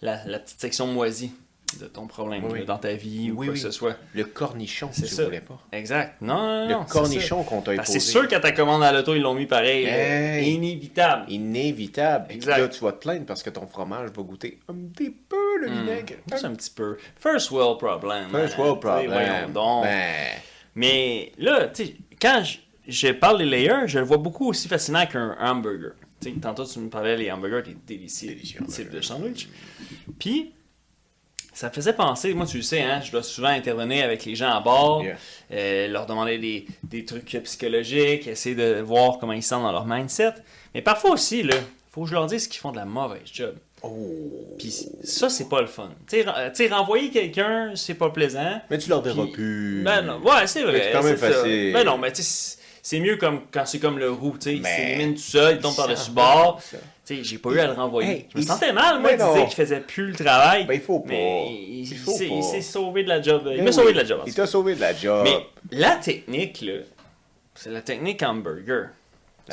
B: la, la petite section moisie de ton problème
A: Oui,
B: là,
A: oui.
B: dans ta vie ou quoi
A: oui.
B: que ce soit?
A: Le cornichon,
B: C'est
A: si tu
B: ça.
A: voulais pas.
B: Exact. Non, non,
A: Le
B: non.
A: cornichon qu'on t'a imposé.
B: C'est sûr qu'à ta commande à l'auto, ils l'ont mis pareil.
A: Hey. Inévitable.
B: Inévitable. Exact.
A: là, tu vas te plaindre parce que ton fromage va goûter un petit peu le
B: Hmm.
A: vinaigre.
B: Juste un petit peu. First world problem.
A: First
B: hein.
A: world
B: sais, voyons
A: problem.
B: donc.
A: Ben,
B: Mais là, tu sais, quand je, je parle des layers, je le vois beaucoup aussi fascinant qu'un hamburger. Tu sais, tantôt, tu me parlais des hamburgers, des délicieux,
A: Délicieux
B: types
A: hamburgers.
B: de sandwich. Puis, ça me faisait penser, moi, tu le sais, hein, je dois souvent intervenir avec les gens à bord,
A: Yeah.
B: euh, leur demander des, des trucs psychologiques, essayer de voir comment ils sentent dans leur mindset. Mais parfois aussi, là, faut que je leur dise qu'ils font de la mauvaise job.
A: Oh.
B: Puis ça, c'est pas le fun. Tu sais, renvoyer quelqu'un, c'est pas plaisant.
A: Mais tu leur diras plus.
B: Ben non, ouais, c'est vrai.
A: Mais c'est quand même
B: ça.
A: facile.
B: Ben non, mais tu sais, c'est- mieux comme quand c'est comme le roux, tu sais, il s'élimine tout seul, il tombe par-dessus bord. Tu sais, j'ai pas eu à le renvoyer.
A: Hey,
B: je me
A: il-
B: sentais mal, moi, de dire qu'il faisait plus le travail.
A: Ben, il faut pas.
B: Mais il,
A: Il
B: il
A: faut
B: s'est-
A: pas.
B: il s'est sauvé de la job. Il
A: Ben
B: m'a
A: oui.
B: sauvé de la job.
A: Il t'a sauvé de la job.
B: Mais la technique, là, c'est la technique hamburger.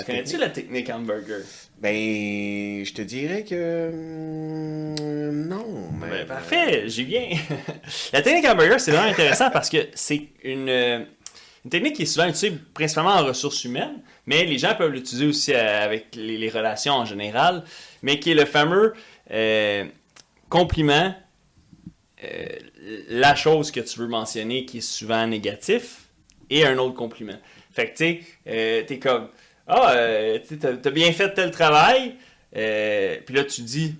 B: Connais-tu la technique hamburger?
A: Ben, je te dirais que. hum, Non, mais.
B: Ben, parfait, j'y viens. la technique hamburger, c'est vraiment intéressant parce que c'est une, euh, une technique qui est souvent utilisée principalement en ressources humaines, mais les gens peuvent l'utiliser aussi euh, avec les, les relations en général, mais qui est le fameux euh, compliment, euh, la chose que tu veux mentionner qui est souvent négatif, et un autre compliment. Fait que, tu sais, euh, t'es comme, ah, euh, tu t'as bien fait tel travail, euh, puis là, tu dis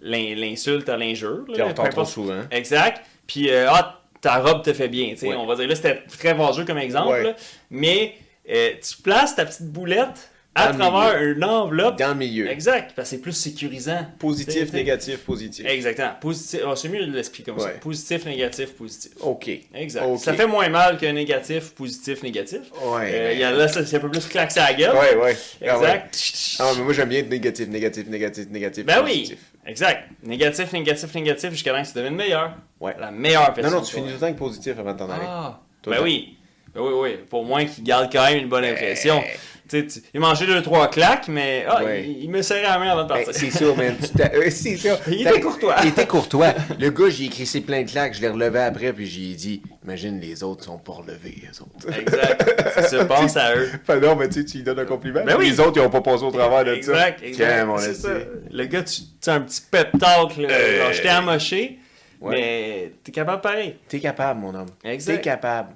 B: l'in- l'insulte à l'injure.
A: Puis on t'entend souvent.
B: Exact. Puis, euh, ah, ta robe te fait bien.
A: Ouais.
B: On va dire, là, c'était très vaseux comme exemple.
A: Ouais.
B: là, mais euh, tu places ta petite boulette à
A: Dans
B: travers une enveloppe.
A: Dans le milieu.
B: Exact. Parce que c'est plus sécurisant.
A: Positif, négatif, positif.
B: Exactement. Positif. ah, c'est mieux de l'expliquer comme ça. Positif, négatif, positif.
A: Ok.
B: Exact. Ça fait moins mal qu'un négatif, positif, négatif.
A: Ouais.
B: Euh, y a là, c'est un peu plus claqué à la gueule.
A: Ouais, ouais. Ah ouais.
B: Exact.
A: Ah, mais moi j'aime bien être négatif, négatif, négatif, négatif.
B: Ben
A: positif.
B: oui, exact. Négatif, négatif, négatif, jusqu'à temps que tu deviennes meilleur.
A: Ouais.
B: La meilleure
A: Non,
B: personne.
A: non, tu finis tout le temps avec positif avant de t'en aller.
B: Ah,
A: Tout
B: ben
A: temps.
B: oui. Ben oui, oui. Pour moins qu'il garde quand même une bonne impression.
A: Eh.
B: Tu sais, il mangeait deux, trois claques, mais ah,
A: Ouais.
B: il, il me serrait la main avant de
A: Ben,
B: partir.
A: c'est ça, man. Euh, c'est ça.
B: Il était courtois.
A: Il était courtois. Le gars, j'ai écrit ses plein de claques, je l'ai relevé après, puis j'ai dit, imagine les autres sont pas relevés, les autres.
B: Exact. Ça, pense à eux.
A: Non, mais tu sais, tu lui donnes un compliment.
B: Ben oui.
A: Les autres, ils ont pas passé au travers de
B: Exact,
A: ça.
B: exact.
A: Tiens, mon
B: c'est
A: esti.
B: ça. Le gars, tu sais, un petit pep talk, là.
A: Euh.
B: J'étais amoché,
A: Ouais.
B: mais t'es capable pareil.
A: T'es capable, mon homme.
B: Exact.
A: T'es capable.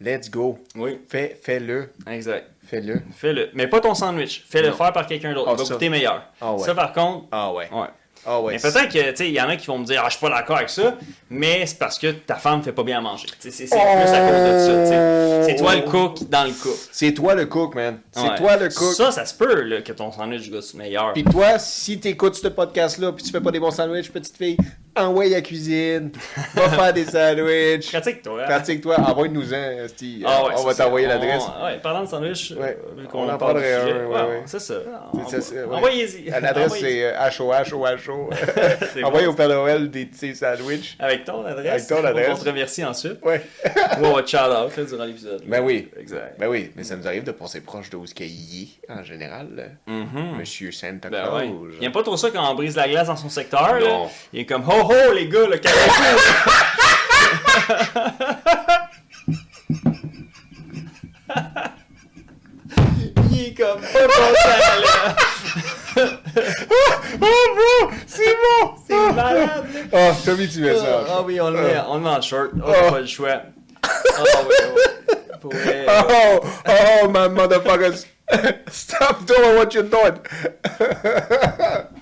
A: Let's go.
B: Oui,
A: Fais, fais-le.
B: exact.
A: Fais-le.
B: Fais-le. Mais pas ton sandwich. Fais-le faire par quelqu'un d'autre. Il va
A: ça.
B: goûter meilleur.
A: Ah ouais.
B: Ça, par contre,
A: Ah ouais.
B: ouais.
A: Ah ouais.
B: Mais peut-être que, tu sais, il y en a qui vont me dire, ah, je suis pas d'accord avec ça, mais c'est parce que ta femme fait pas bien à manger. C'est plus à cause de ça, tu sais. C'est toi le cook dans le cook.
A: C'est toi le cook, man. C'est
B: Ouais.
A: toi le cook.
B: Ça, ça se peut, là, que ton sandwich goûte meilleur.
A: Puis toi, si t'écoutes ce podcast-là, puis tu fais pas des bons sandwichs, petite fille, envoie à la cuisine, va faire des sandwichs.
B: Pratique, toi. hein?
A: Pratique-toi, envoie-nous-en, Esti.
B: Ah ouais,
A: on va t'envoyer
B: On-
A: l'adresse.
B: Ouais, parlant de sandwich,
A: Ouais,
B: euh, vu
A: on en parlerait un, ouais.
B: C'est ça.
A: Ouais.
B: Envoyez-y.
A: L'adresse, c'est HOH,
B: C'est
A: Envoyez au Père Noël des petits sandwichs.
B: Avec ton adresse.
A: Avec ton adresse.
B: On te remercie ensuite.
A: Ouais.
B: Ou on va shout-out durant l'épisode.
A: Ben oui.
B: Exact.
A: Ben oui, mais ça nous arrive de passer proche de où ce qu'il est, en général.
B: Mhm.
A: Monsieur Santa
B: Ben
A: Claus.
B: Il aime pas trop ça quand on brise la glace dans son secteur. Il est comme ho ho les gars, le calmez-vous. Il est comme pas content là.
A: Oh bro, c'est bon!
B: C'est malade.
A: Oh, t'as mis du message.
B: Ah oui, on le met, on le met en short. Oh,
A: Oh.
B: pas le choix. Ah oui. Pour vrai.
A: Oh, oh, my motherfuckers. Stop doing what you're doing.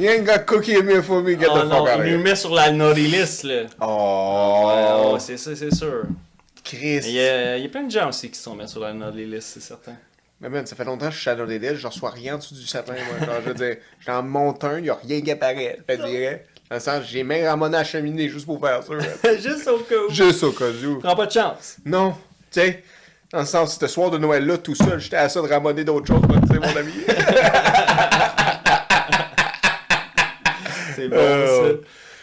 A: you ain't got cookie in me for me. Get
B: Oh
A: the
B: non,
A: fuck out of
B: il nous
A: here.
B: met sur la naughty list là.
A: Oh,
B: Ouais, c'est ça, c'est sûr.
A: Chris.
B: Il y, a, il y a plein de gens aussi qui sont mis sur la naughty list, c'est certain.
A: Mais man, ça fait longtemps que je suis à des Lille, je reçois rien en dessous du sapin, moi. Genre, je veux dire, j'en monte un, il n'y a rien qui apparaît. Je te dirais. Dans le sens, j'ai même ramené à la cheminée juste pour faire ça.
B: Juste au cas où.
A: Juste au cas où.
B: Prends pas de chance.
A: Non, tu sais, dans le sens, ce soir de Noël-là, tout seul, j'étais à ça de ramener d'autres choses, tu sais, mon ami.
B: C'est bon
A: Euh,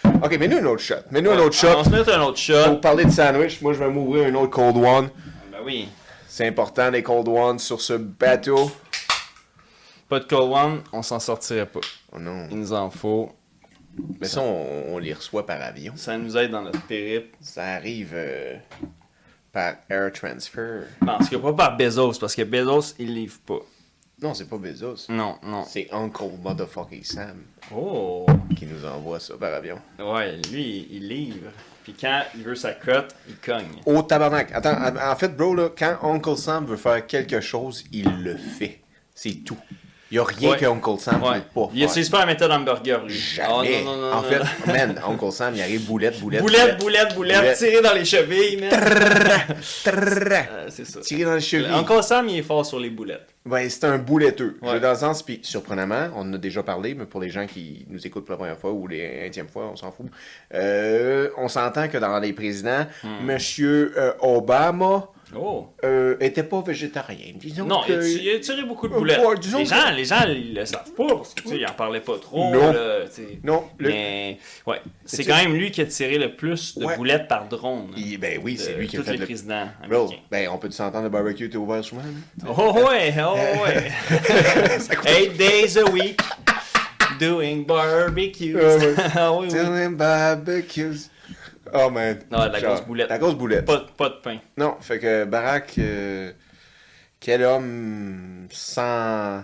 B: ça.
A: ok, mais nous un autre shot. Mais nous un autre
B: On
A: shot.
B: se met un autre shot.
A: Pour parler de sandwich, moi, je vais m'ouvrir un autre cold one.
B: Ben oui.
A: C'est important, les cold ones sur ce bateau.
B: Pas de cold one, on s'en sortirait pas.
A: Oh non.
B: Il nous en faut.
A: Mais ça, on, on les reçoit par avion.
B: Ça nous aide dans notre périple.
A: Ça arrive euh, par air transfer.
B: Non, tout cas pas par Bezos, parce que Bezos, il livre pas.
A: Non, c'est pas Bezos.
B: Non, non.
A: C'est Uncle Motherfucking Sam
B: Oh.
A: qui nous envoie ça par avion.
B: Ouais, lui, il livre. Puis quand il veut sa cote, il cogne.
A: Au tabarnak. Attends, en en fait, bro, là, quand Uncle Sam veut faire quelque chose, il le fait. C'est tout. Il n'y a rien
B: Ouais.
A: que Uncle Sam
B: Ouais.
A: peut pas
B: Il
A: faire.
B: utilise pas la méthode hamburger, lui.
A: Jamais.
B: Oh, non, non, non,
A: en fait, man, Uncle Sam, il arrive boulette, boulette.
B: Boulette, boulette, boulette, tiré dans les chevilles, man. Euh, c'est ça.
A: Tiré dans les chevilles.
B: Encore Sam, il est fort sur les boulettes.
A: Ben, c'est un bouletteux.
B: Ouais.
A: dans le sens, puis surprenamment, on en a déjà parlé, mais pour les gens qui nous écoutent pour la première fois ou les énième fois, on s'en fout. Euh, on s'entend que dans les présidents,
B: Hmm.
A: Monsieur euh, Obama
B: Oh.
A: euh, était pas végétarien. Disons
B: Non, il a,
A: que...
B: tiré- il a tiré beaucoup de
A: Euh,
B: boulettes. les,
A: que-
B: gens, les gens, ils le savent pas, parce il en parlait pas trop.
A: Non.
B: là.
A: Non, le-
B: Mais, ouais, c'est quand même lui qui a tiré le plus de
A: Ouais.
B: boulettes par drone.
A: Il- ben oui, c'est lui qui a fait
B: les
A: le...
B: présidents
A: Bro, ben on peut s'entendre le barbecue, t'es ouvert souvent, là?
B: Oh ouais, oh ouais. Eight days a week, doing barbecues.
A: Ah
B: oui, oui.
A: Doing barbecues. Oh man.
B: Non, la
A: Genre,
B: grosse boulette.
A: La grosse boulette.
B: Pas, pas de pain.
A: Non, fait que Barack, euh, quel homme sans,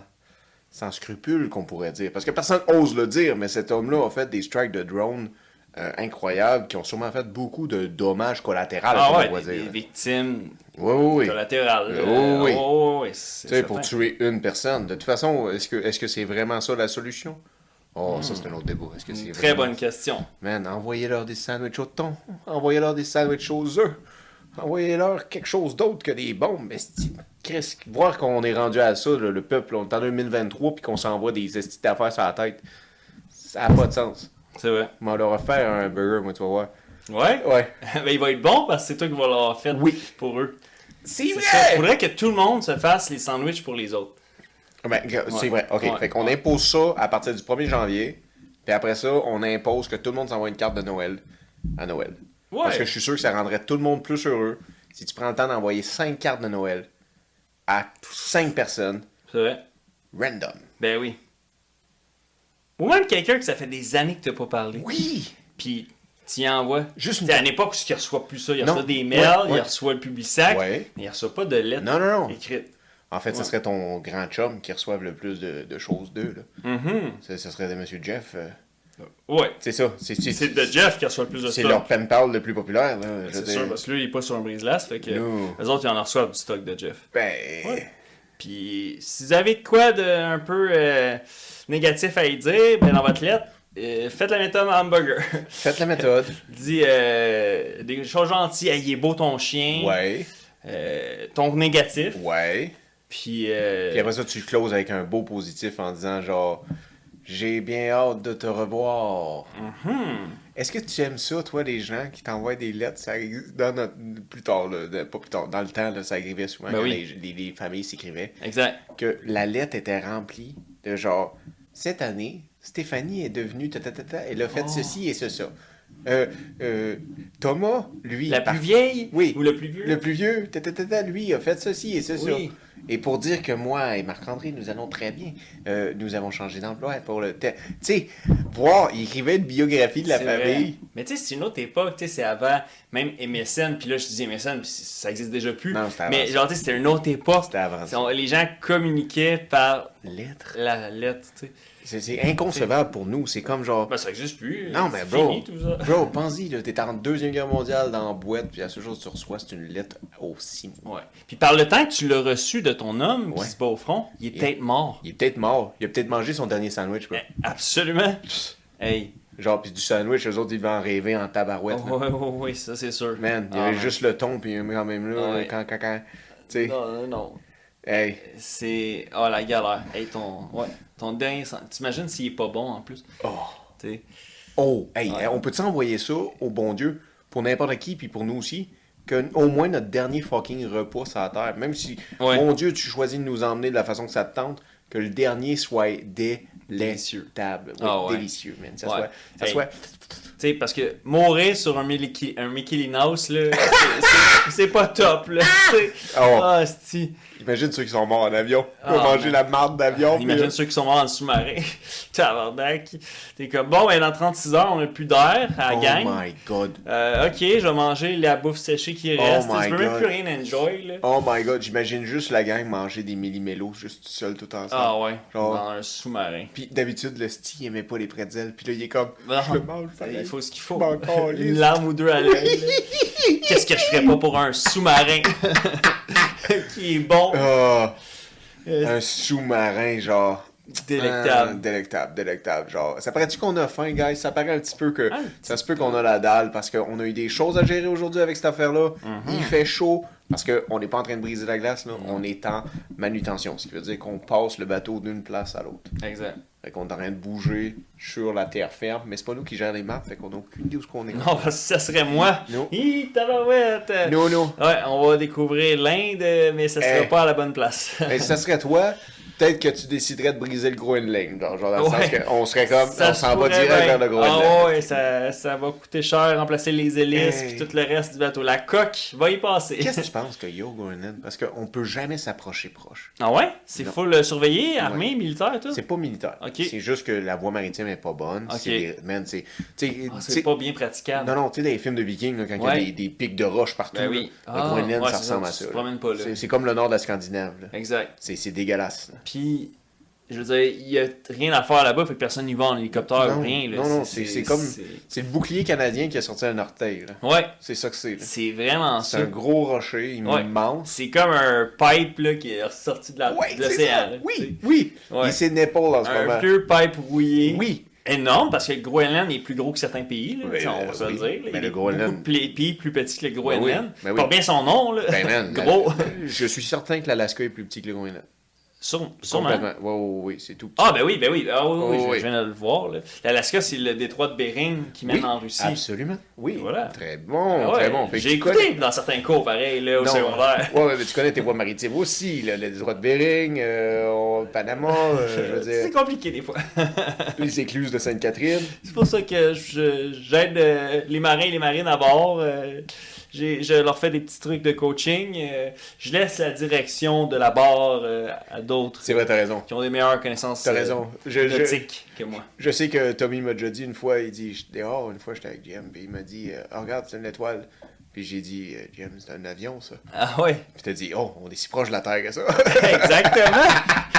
A: sans scrupules qu'on pourrait dire. Parce que personne ose le dire, mais cet homme-là a fait des strikes de drone euh, incroyables qui ont sûrement fait beaucoup de dommages collatéraux,
B: Ah
A: comme on
B: ouais,
A: pourrait
B: des,
A: dire.
B: des victimes
A: Oui, oui, oui.
B: collatérales.
A: Oh,
B: euh,
A: oui.
B: oh, oui,
A: sais, pour tuer une personne. De toute façon, est-ce que est-ce que c'est vraiment ça la solution? Oh, ça c'est un autre débat. Que.
B: Une très
A: vraiment-
B: bonne question.
A: Man, envoyez-leur des sandwichs au thon. Envoyez-leur des sandwichs aux œufs. Envoyez-leur quelque chose d'autre que des bombes. Chris, voir qu'on est rendu à ça, là, le peuple, on est en 2023 puis qu'on s'envoie des estis d'affaires sur la tête. Ça n'a pas de sens.
B: C'est vrai.
A: Mais on leur a fait un burger, moi, tu vas voir.
B: Ouais?
A: Ouais.
B: ben, il va être bon parce que c'est toi qui vas l'avoir fait
A: Oui.
B: pour eux.
A: C'est
B: C'est ça. Faudrait que tout le monde se fasse les sandwichs pour les autres.
A: Ben, gars, c'est
B: Ouais.
A: vrai. OK.
B: Ouais.
A: Fait qu'on impose ça à partir du 1er janvier. Puis après ça, on impose que tout le monde s'envoie une carte de Noël à Noël.
B: Ouais.
A: Parce que je suis sûr que ça rendrait tout le monde plus heureux si tu prends le temps d'envoyer 5 cartes de Noël à 5 personnes.
B: C'est vrai.
A: Random.
B: Ben oui. Ou même quelqu'un que ça fait des années que t'as pas parlé.
A: Oui!
B: Puis tu y envoies.
A: Juste une
B: à une époque où il reçoit plus ça. Il reçoit des mails,
A: Ouais, ouais.
B: il reçoit le public sac,
A: Ouais.
B: mais il reçoit pas de lettres
A: Non, non, non.
B: écrites.
A: En fait, ce
B: Ouais.
A: serait ton grand chum qui reçoive le plus de, de choses d'eux.
B: Mhm.
A: Ce serait de Monsieur Jeff. euh,
B: Ouais.
A: C'est ça. C'est c'est-
B: C'est de Jeff qui reçoit le plus de
A: C'est
B: stock.
A: leur pen pal le plus populaire.
B: C'est sûr, parce que lui, il est pas sur un brise-glace, fait que
A: No.
B: les autres, ils en reçoivent du stock de Jeff.
A: Ben.
B: Ouais. Puis, si vous avez de quoi de un peu euh, négatif à y dire, ben dans votre lettre, euh, faites la méthode hamburger.
A: Faites la méthode.
B: Dis euh, des choses gentilles, il est beau ton chien,
A: Ouais.
B: euh, ton négatif,
A: Ouais.
B: Puis, euh,
A: Puis après ça, tu closes avec un beau positif en disant genre J'ai bien hâte de te revoir.
B: mhm.
A: Est-ce que tu aimes ça, toi, les gens qui t'envoient des lettres? Ça dans notre... plus tard, là, pas plus tard, dans le temps, là, ça arrivait souvent
B: Ben
A: quand
B: oui.
A: les, les- les familles s'écrivaient
B: exact.
A: que la lettre était remplie de genre Cette année, Stéphanie est devenue ta ta ta ta, elle a fait
B: Oh.
A: ceci et ce ça. Euh, euh, Thomas, lui,
B: La
A: par-
B: plus vieille
A: Oui.
B: ou le plus vieux?
A: le plus vieux, ta, ta, lui, a fait ceci et ce ça.
B: Oui.
A: Et pour dire que moi et Marc-André, nous allons très bien, euh, nous avons changé d'emploi pour le... Tu sais, voir, il écrivait une biographie de la
B: vrai.
A: famille.
B: Mais tu sais, c'est une autre époque, tu sais, c'est avant même MSN, puis là je dis MSN, puis ça existe déjà plus.
A: Non, avant
B: Mais
A: ça.
B: genre, tu sais, c'était une autre époque.
A: C'était avant ça.
B: Les gens communiquaient par
A: Lettre.
B: la lettre, tu sais.
A: C'est inconcevable pour nous. C'est comme genre...
B: Ben, ça existe plus.
A: Non, mais bro,
B: fini tout ça.
A: bro, pense-y, t'es en Deuxième Guerre mondiale dans la boîte, puis à ce jour, tu reçois, c'est une lettre aussi.
B: Ouais. Puis par le temps que tu l'as reçu de ton homme qui
A: Ouais.
B: se bat au front, il est peut-être mort.
A: Il est peut-être mort. Il a peut-être mangé son dernier sandwich, bro.
B: Eh, Absolument. Hey.
A: Genre, puis du sandwich, eux autres, ils devaient en rêver en tabarouette.
B: Oh, ouais, ouais, ça c'est sûr.
A: Man, il y
B: Ah,
A: avait juste le ton, puis quand même là,
B: Ouais.
A: quand, quand, quand, tu sais,
B: Non, non, non.
A: hey,
B: C'est. Oh la galère. Hey, ton. Ouais. Ton dernier. T'imagines s'il est pas bon en plus?
A: oh, oh, hey,
B: Ouais.
A: on peut-tu envoyer ça au bon Dieu, pour n'importe qui, puis pour nous aussi, que au moins notre dernier fucking repas sur la terre, même si,
B: Ouais.
A: mon Dieu, tu choisis de nous emmener de la façon que ça te tente, que le dernier soit
B: Délicieux.
A: oui,
B: Ah ouais.
A: délicieux, man, ça soit, ça
B: Hey.
A: soit,
B: Tu sais, parce que mourir sur un, un Mickey Mouse, là, c'est- pas top, là. sais.
A: Oh. Imagine ceux qui sont morts en avion,
B: Ah,
A: ont mangé
B: man.
A: la marde d'avion,
B: Imagine
A: euh,
B: ceux qui sont morts en sous-marin. Tabarnak. T'es comme, bon, ben, dans 36 heures, on a plus d'air à la
A: oh
B: gang.
A: my god,
B: Euh, ok, je vais manger la bouffe séchée qui
A: Oh
B: reste. tu peux même plus rien enjoy, là.
A: oh my god, j'imagine juste la gang manger des millimélos, juste tout seul, tout ensemble.
B: Ah ouais,
A: Genre-
B: dans un sous-marin.
A: Puis d'habitude, le sti il aimait pas les pretzels. Puis là, il est comme, je le mange, pareil.
B: Il faut ce qu'il faut.
A: Je.
B: Une larme ou deux à l'œil. Qu'est-ce que je ferais pas pour un sous-marin? Qui est bon,
A: Ah,
B: euh,
A: un sous-marin, genre. Ah,
B: délectable.
A: délectable, délectable. Genre, ça paraît-tu qu'on a faim, guys? Ça paraît un petit peu que.
B: Un
A: ça se peut qu'on a la dalle parce qu'on a eu des choses à gérer aujourd'hui avec cette affaire-là.
B: Mhm.
A: Il fait chaud parce qu'on n'est pas en train de briser la glace, là. On est en manutention. Ce qui veut dire qu'on passe le bateau d'une place à l'autre.
B: Exact.
A: Fait qu'on est en train de bouger sur la terre ferme, mais c'est pas nous qui gèrent les maps, fait qu'on a aucune idée où ce qu'on est.
B: Non, parce que ça serait moi.
A: Non.
B: Hi, tabarouette.
A: Non, non.
B: Ouais, on va découvrir l'Inde, mais ça serait
A: Eh.
B: pas à la bonne place.
A: Mais si ça serait toi, peut-être que tu déciderais de briser le Groenland. Genre, genre dans le
B: Ouais.
A: sens qu'on serait comme,
B: Ça
A: on
B: se
A: s'en va direct
B: bien.
A: vers le Groenland.
B: Ah ouais, ça, ça va coûter cher, remplacer les hélices,
A: Hey.
B: puis tout le reste du bateau. La coque va y passer.
A: Qu'est-ce que tu penses qu'il y a au Groenland? Parce qu'on peut jamais s'approcher proche.
B: Ah ouais? C'est
A: Non.
B: full euh, surveillé, armé, militaire, tout?
A: C'est pas militaire.
B: Ok.
A: C'est juste que la voie maritime est pas bonne.
B: Ok.
A: C'est
B: Ah, pas bien praticable.
A: Non, non, tu sais, dans les films de Vikings, là, quand il
B: Ouais.
A: y a des, des pics de roches partout,
B: Ben oui.
A: là,
B: Ah,
A: le Groenland,
B: ouais,
A: ça ressemble
B: ça,
A: à ça. C'est- comme le nord de la Scandinave.
B: Exact.
A: C'est c'est dégueulasse. là.
B: Puis, je veux dire, il y a rien à faire là-bas, fait que personne n'y va en hélicoptère ou rien. Là.
A: non, non, c'est c'est comme.
B: c'est-
A: C'est le bouclier canadien qui a sorti un orteil. là.
B: Ouais,
A: C'est ça que c'est.
B: c'est vraiment
A: C'est
B: ça.
A: un gros rocher
B: Ouais.
A: immense.
B: C'est comme un pipe là, qui est ressorti de
A: Ouais, c'est
B: l'océan. là,
A: Oui, oui.
B: Ouais.
A: Et c'est Népal en ce
B: Un
A: moment.
B: vieux pipe rouillé.
A: Oui.
B: Énorme, parce que le Groenland est plus gros que certains pays. Là, on va se le
A: oui.
B: dire.
A: Mais le Groenland-
B: pays plus petit que le
A: Ben
B: Groenland.
A: ben oui.
B: Pas bien son nom, là.
A: Ben
B: Gros.
A: je suis certain que l'Alaska est plus petit que le Groenland.
B: Sur- sûrement.
A: Complètement. Oui, oui, oui, c'est tout petit.
B: Ah, ben oui, ben oui. Ah, oui, oui,
A: Oh,
B: je,
A: oui.
B: je viens de le voir. L'Alaska, c'est le détroit de Bering qui mène
A: Oui,
B: en Russie.
A: Absolument. Oui.
B: Voilà.
A: Très bon,
B: Ah
A: très bon.
B: J'ai écouté
A: connais-
B: dans certains cours, pareil, là, au
A: Non,
B: secondaire.
A: Ouais, mais tu connais tes voies maritimes aussi, là, le détroit de Bering, euh, Panama, euh,
B: C'est compliqué des fois.
A: les écluses de Sainte-Catherine.
B: C'est pour ça que j'aide euh, les marins et les marines à bord. Euh, j'ai- je leur fais des petits trucs de coaching. euh, je laisse la direction de la barre euh, à d'autres
A: C'est vrai, t'as raison.
B: qui ont des meilleures connaissances
A: T'as
B: euh,
A: raison. Je, je,
B: que moi.
A: je sais que Tommy m'a déjà dit une fois, il dit, j'étais dehors, une fois j'étais avec Jim, puis il m'a dit, euh, Ah, regarde, c'est une étoile. Puis j'ai dit, euh, Jim, c'est un avion, ça.
B: Ah ouais,
A: Puis t'as dit, oh, on est si proche de la Terre que ça.
B: exactement.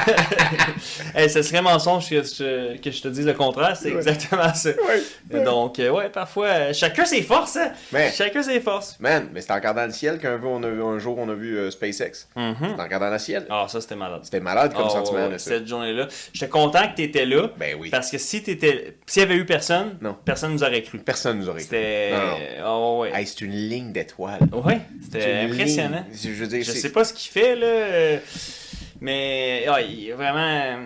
B: hey, ce serait mensonge que je, que je te dise le contraire, c'est
A: Ouais.
B: exactement ça.
A: ouais.
B: Donc, euh, ouais, parfois, euh, chacun ses forces. hein. Chacun ses forces.
A: Man, mais c'est en regardant le ciel qu'un jour on a vu, un jour, on a vu euh, SpaceX.
B: Mhm.
A: C'est en regardant le ciel.
B: Ah, ça, c'était malade.
A: C'était malade comme
B: Ah,
A: sentiment,
B: ouais, cette journée-là. J'étais content que tu étais là.
A: Ben oui.
B: Parce que si t'étais. S'il y avait eu personne,
A: Non.
B: personne nous aurait cru.
A: Personne nous aurait cru.
B: C'était. Ah ouais.
A: Hey, c'est une ligne d'étoiles.
B: Ouais,
A: C'est
B: c'était impressionnant.
A: ligne. Je
B: sais pas ce qu'il fait, là. euh, Mais, ah, il est vraiment.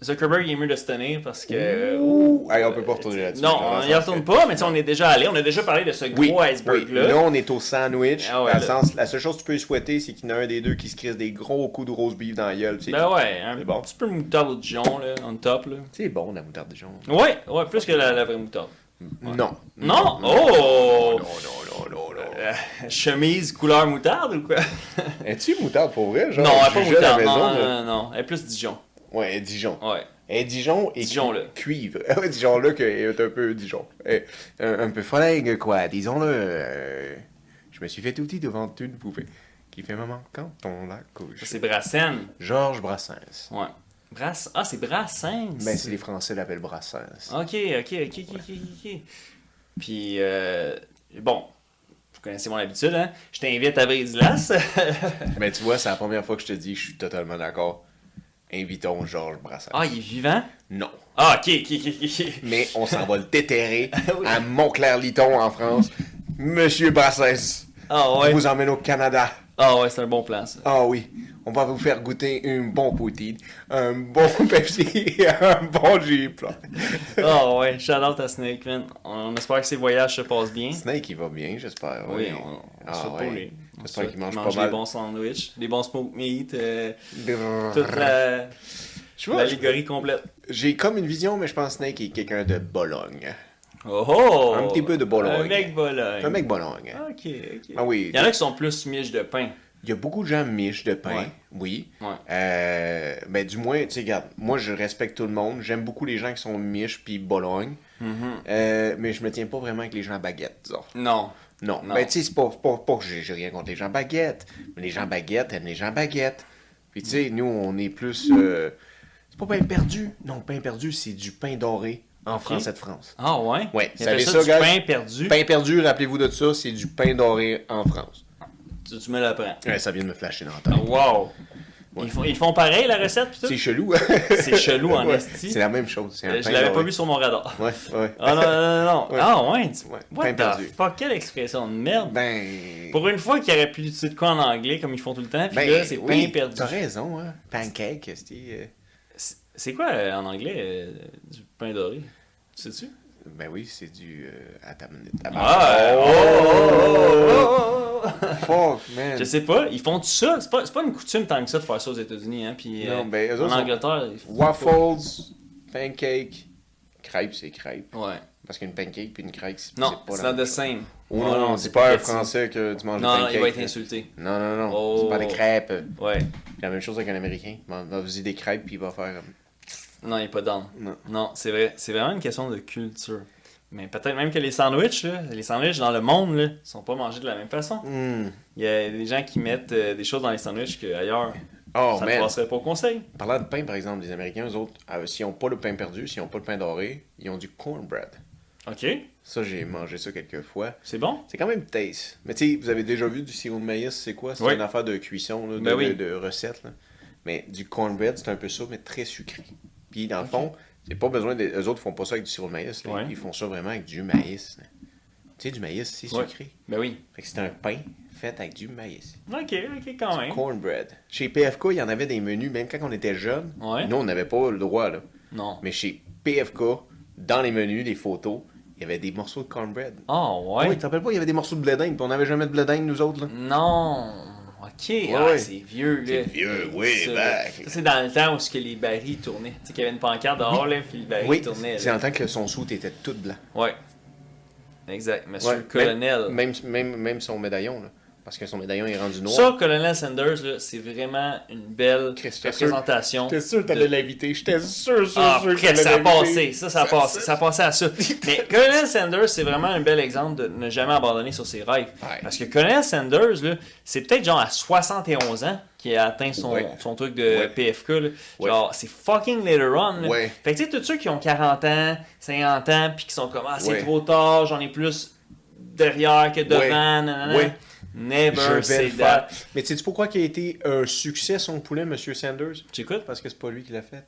B: Zuckerberg, il est mieux de se tenir parce que.
A: Ouh. On peut pas retourner là-dessus.
B: Non, on y
A: sens
B: retourne pas, mais tu on est déjà allé. On a déjà parlé de ce
A: Oui,
B: gros
A: oui.
B: iceberg-là.
A: Là, on est au sandwich.
B: Ah ouais,
A: dans le
B: là.
A: sens, la seule chose que tu peux souhaiter, c'est qu'il y en a un des deux qui se crisse des gros coups de rose beef dans la gueule. C'est
B: Ben ouais, un
A: bon.
B: petit peu de moutarde au Dijon, là, on top, là.
A: c'est bon, la moutarde de jaune.
B: Ouais, ouais, plus que la, la vraie moutarde.
A: Non.
B: Non?
A: Non,
B: Oh!
A: non, non.
B: Euh, chemise couleur moutarde ou quoi?
A: Es-tu moutarde pour vrai? Genre,
B: non, elle pas
A: jugeais à la
B: moutarde,
A: maison,
B: non,
A: là?
B: non, non, elle est plus Dijon.
A: Ouais, elle est Dijon.
B: Ouais.
A: Elle est Dijon et
B: Dijon, là.
A: cuivre. Ouais, Dijon là, qui est un peu Dijon. Un, un peu folingue, quoi. Disons-le. euh, je me suis fait tout petit devant une poupée qui fait maman quand on la couche.
B: C'est Brassens.
A: Georges Brassens.
B: Ouais. Brass... Ah, c'est Brassens?
A: Ben, c'est les Français l'appellent Brassens.
B: Ok, ok, ok, ok, ok, ok. Puis, euh, bon, vous connaissez mon habitude, hein? Je t'invite à Brise-Glace.
A: Mais tu vois, c'est la première fois que je te dis, je suis totalement d'accord. Invitons Georges Brassens.
B: ah, il est vivant?
A: Non.
B: Ah, ok, ok, ok, ok.
A: Mais on s'en va le déterrer
B: Oui.
A: à Montclair-Liton en France. Monsieur Brassens,
B: Ah
A: on
B: ouais.
A: vous emmène au Canada.
B: Ah ouais, c'est un bon plan, ça.
A: Ah oui, on va vous faire goûter une bonne poutine, un bon Pepsi et un bon Jeep.
B: Ah ouais, shout out à Snake, man. On espère que ses voyages se passent bien.
A: Snake, il va bien, j'espère.
B: Oui,
A: oui.
B: on, on
A: Ah
B: souhaite pour
A: ouais.
B: lui.
A: J'espère qu'il mange pas
B: des
A: mal.
B: bons sandwichs, des bons smoke meat, euh, toute la, l'allégorie complète.
A: j'ai comme une vision, mais je pense que Snake est quelqu'un de Bologne.
B: Oh oh!
A: Un petit peu de Bologne.
B: Un mec Bologne.
A: Un mec Bologne.
B: Ok, ok.
A: Ah oui.
B: Il y en a qui sont plus miches de pain.
A: Il y a beaucoup de gens miches de pain,
B: Ouais.
A: oui.
B: Ouais.
A: Euh, ben, du moins, tu sais, regarde, moi, je respecte tout le monde. J'aime beaucoup les gens qui sont miches puis Bologne.
B: Mhm.
A: Euh, mais je me tiens pas vraiment avec les gens à baguette, disons.
B: Non.
A: Non,
B: Non.
A: ben tu sais, c'est pas, pas, pas que j'ai j'ai rien contre les gens baguettes, mais les gens baguettes aiment les gens baguettes. Puis tu sais, nous, on est plus... euh, c'est pas pain perdu. Non, pain perdu, c'est du pain doré en
B: Ok.
A: français de France.
B: Ah ouais?
A: Ouais,
B: Ils
A: savez
B: appellent
A: ça,
B: du pain perdu.
A: Pain perdu, rappelez-vous de ça, c'est du pain doré en France.
B: Tu, tu me l'apprends.
A: Ouais, ça vient de me flasher dans la
B: Ah,
A: tête.
B: wow! Ils, font, ils font pareil, la recette?
A: C'est chelou, hein?
B: C'est chelou en
A: Ouais,
B: esti.
A: C'est la même chose. c'est un
B: Euh, Je l'avais pas vu sur mon radar.
A: Ouais, ouais.
B: Ah non, non, non.
A: Ouais.
B: Ah ouais? tu-
A: Ouais,
B: What
A: pain
B: the
A: perdu.
B: fuck? Quelle expression de merde.
A: Ben...
B: Pour une fois qu'il aurait pu utiliser de quoi en anglais, comme ils font tout le temps, pis
A: ben,
B: là, c'est
A: oui,
B: pain perdu.
A: T'as raison, hein. Pancake, c'est... euh,
B: C'est- C'est quoi euh, en anglais euh, du pain doré? Sais-tu?
A: Ben oui, c'est du... Euh, une minute.
B: Ah!
A: Oh,
B: oh, oh, oh, oh, oh.
A: Fuck, man.
B: Je sais pas, ils font tout ça. C'est pas, c'est pas une coutume tant que ça de faire ça aux États-Unis. Hein, puis,
A: Non,
B: euh,
A: ben, eux
B: en Angleterre. ils font
A: Waffles, pancake, crêpe, c'est crêpe.
B: pas. Ouais.
A: Parce qu'une pancake puis une crêpe, c'est
B: Non,
A: c'est pas
B: c'est not
A: même
B: the same.
A: Oh
B: Ouais,
A: non,
B: c'est
A: c'est pas un français que tu manges
B: Non,
A: des
B: non,
A: pancakes.
B: il va être insulté.
A: Non, non, non,
B: Oh.
A: c'est pas des crêpes.
B: Ouais.
A: C'est la même chose avec un Américain. Il va vous dire des crêpes puis il va faire... comme-
B: Non, il est pas down.
A: Non.
B: Non, c'est vrai. C'est vraiment une question de culture. Mais peut-être même que les sandwichs, là, les sandwichs dans le monde, là, sont pas mangés de la même façon.
A: Hmm.
B: Il y a des gens qui mettent euh, des choses dans les sandwichs qu'ailleurs,
A: Oh,
B: ça ne
A: man.
B: passerait pas au conseil.
A: Parlant de pain, par exemple, les Américains, eux autres, euh, s'ils n'ont pas le pain perdu, s'ils n'ont pas le pain doré, ils ont du cornbread.
B: OK,
A: Ça, j'ai mangé ça quelques fois.
B: c'est bon?
A: C'est quand même taste. Mais tu sais, vous avez déjà vu du sirop de maïs, c'est quoi? C'est
B: Oui.
A: une affaire de cuisson, là, de,
B: Ben oui.
A: de, de recette. là. Mais du cornbread, c'est un peu ça, mais très sucré. Puis dans le fond, c'est pas besoin de... Eux autres font pas ça avec du sirop de maïs.
B: Ouais.
A: Ils font ça vraiment avec du maïs. là. Tu sais, du maïs, c'est
B: Ouais.
A: sucré.
B: Ben oui.
A: Fait que c'est un pain fait avec du maïs.
B: OK, OK, quand même.
A: Cornbread. Chez PFK, il y en avait des menus, même quand on était jeunes.
B: Ouais.
A: Nous, on n'avait pas le droit, là.
B: Non.
A: Mais chez PFK, dans les menus, les photos, il y avait des morceaux de cornbread.
B: Oh, ouais.
A: Oui, tu te rappelles pas, il y avait des morceaux de blé d'Inde, puis on n'avait jamais de blé d'Inde, nous autres, là.
B: Non. OK. ah,
A: ouais.
B: c'est vieux, là.
A: C'est vieux, way
B: Ça,
A: back.
B: Ça, c'est dans le temps où ce que les barils tournaient. Tu sais, qu'il y avait une pancarte dehors, là, puis le baril
A: Oui,
B: tournait.
A: c'est en tant que son soute était tout blanc.
B: Ouais. Exact. Monsieur
A: Ouais,
B: le colonel.
A: Même, même, même son médaillon, là. Parce que son médaillon est rendu noir.
B: Ça, Colonel Sanders, c'est vraiment une belle
A: Chris, j'étais sûr-
B: représentation.
A: J'étais sûr que t'allais l'inviter. J'étais sûr, sûr,
B: Ah,
A: sûr que
B: ça a passé. Ça, ça a passé. Ça a passé à ça. Mais Colonel Sanders, c'est vraiment un bel exemple de ne jamais abandonner sur ses rêves.
A: Ouais.
B: Parce que Colonel Sanders, c'est peut-être genre à 71 ans qu'il a atteint son,
A: Ouais.
B: son truc de
A: Ouais.
B: PFK. là. Genre, c'est fucking later on. là. Fait que tu sais, tous ceux qui ont 40 ans, 50 ans, puis qui sont comme, ah, c'est trop tard, j'en ai plus derrière que devant,
A: Ouais.
B: nanana. Never say that.
A: Mais sais-tu pourquoi il a été un succès, son poulet, Monsieur Sanders?
B: J'écoute.
A: Parce que c'est pas lui qui l'a fait.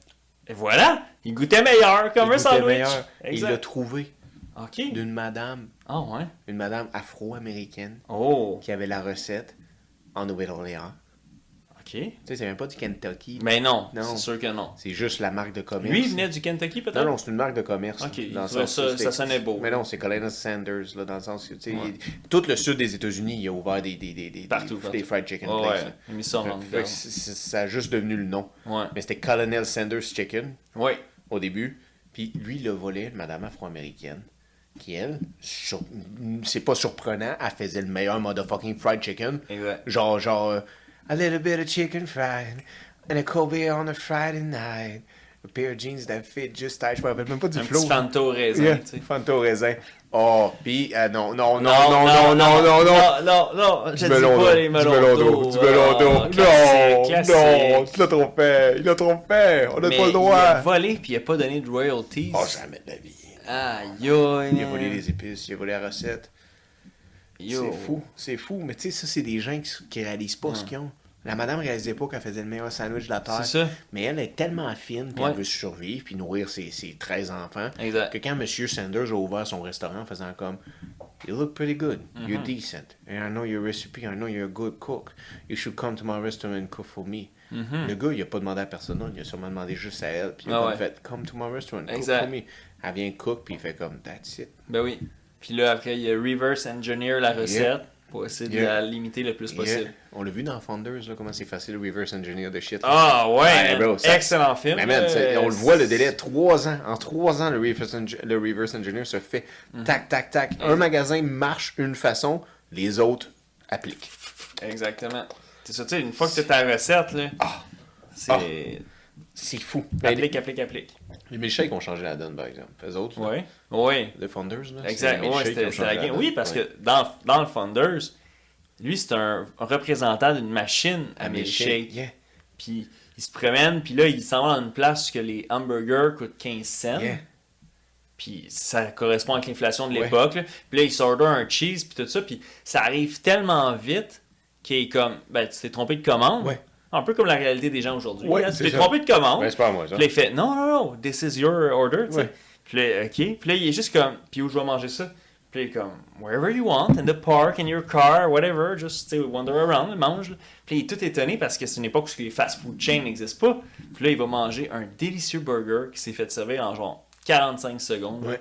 B: Et voilà, il goûtait meilleur, comme
A: Il
B: un sandwich.
A: meilleur. Il l'a trouvé
B: Ok.
A: d'une madame,
B: Ah ouais.
A: une madame afro-américaine
B: Oh.
A: qui avait la recette en Nouvelle-Orléans. Tu sais, c'est même pas du Kentucky.
B: Mais non,
A: Non.
B: c'est sûr que non.
A: C'est juste la marque de commerce.
B: Lui, il venait du Kentucky peut-être?
A: Non, non, c'est une marque de commerce.
B: Ok,
A: dans le sens
B: ça- ça sonnait beau.
A: Mais non, c'est Colonel Sanders, là, dans le sens que, tu sais,
B: Ouais.
A: tout le sud des États-Unis, il a ouvert des, des, des, des,
B: Partout,
A: des,
B: partout.
A: des fried chicken
B: Oh,
A: places.
B: ouais, il a mis ça en
A: Fait- ça a juste devenu le nom.
B: Ouais.
A: Mais c'était Colonel Sanders Chicken au début. Puis lui, il a volé une madame afro-américaine qui, elle, sur- c'est pas surprenant, elle faisait le meilleur motherfucking fried chicken.
B: Exact.
A: Genre, genre, a little bit of chicken fried and a beer on a Friday night. A pair of jeans that fit just tight. Je me rappelle même pas du
B: Un
A: flow.
B: au raisin,
A: Yeah,
B: tu sais.
A: Fanta au raisin. Oh, puis euh, non, non, non, non, non, non, non, non,
B: non, non, non, je
A: Du
B: dis
A: melon
B: pas
A: d'eau,
B: les
A: du
B: melons
A: melon
B: d'eau.
A: d'eau, du melon d'eau.
B: Ah,
A: Non, non, tu l'as trop fait, il a trop fait, on n'a pas le
B: il a
A: droit.
B: volé puis il a pas donné de royalties.
A: Oh, jamais de la vie.
B: Aïe,
A: Il a volé les épices, il a volé la recette. C'est fou, c'est fou. Mais tu sais, ça, c'est des gens qui, qui réalisent pas ce qu'ils ont. La madame réalisait pas qu'elle faisait le meilleur sandwich de la terre.
B: C'est ça.
A: Mais elle est tellement fine, puis
B: Ouais.
A: elle veut survivre, puis nourrir ses, ses 13 enfants,
B: Exact.
A: que quand M. Sanders a ouvert son restaurant en faisant comme You look pretty good,
B: Mm-hmm.
A: you're decent, and I know your recipe, I know you're a good cook. You should come to my restaurant and cook for me. Le gars, il a pas demandé à personne, il a sûrement demandé juste à elle, puis il a
B: Mm-hmm. Ah ouais.
A: fait Come to my restaurant, cook
B: Exact.
A: for me. Elle vient cook, puis il fait comme That's it.
B: Ben oui. Puis là, après, il a reverse engineer la recette pour essayer de la limiter le plus
A: Yeah.
B: possible.
A: On l'a vu dans Founders, là, comment c'est facile reverse engineer de shit.
B: Ah ouais,
A: bro, ça-
B: excellent film.
A: Mais man, on le voit, le délai, trois ans. En trois ans, le reverse, eng- le reverse engineer se fait
B: Mhm.
A: tac, tac, tac. Un magasin marche une façon, les autres appliquent.
B: Exactement. C'est ça, tu sais, une fois que tu as ta recette, là,
A: Ah.
B: c'est.
A: C'est fou.
B: Applique, applique, applique.
A: Les milkshakes ont changé la donne, par exemple. Les autres, là,
B: Oui. Oui.
A: les Founders, là, c'est
B: Exact.
A: les
B: Ouais, c'était la game. Oui, parce
A: Ouais.
B: que dans, dans le Funders, lui, c'est un représentant d'une machine à milkshake.
A: Yeah,
B: Puis il se promène, puis là, il s'en va dans une place où que les hamburgers coûtent 15 cents.
A: yeah.
B: Puis ça correspond avec l'inflation de
A: Ouais.
B: l'époque. là. Puis là, il s'order un cheese, puis tout ça. Puis ça arrive tellement vite qu'il est comme, ben, tu t'es trompé de commande.
A: Ouais.
B: Un peu comme la réalité des gens aujourd'hui.
A: Ouais,
B: là. tu t'es trompé de commande.
A: Ouais, c'est pas moi, ça.
B: Puis là, il fait non, non, non, this is your order.
A: Ouais.
B: Puis là, OK. Puis là, il est juste comme, puis où je vais manger ça? Puis là, il est comme, wherever you want, in the park, in your car, whatever, just wander around, mange. là. Puis là, il est tout étonné parce que c'est une époque où les fast-food chains n'existent pas. Puis là, il va manger un délicieux burger qui s'est fait servir en genre 45 secondes.
A: Ouais.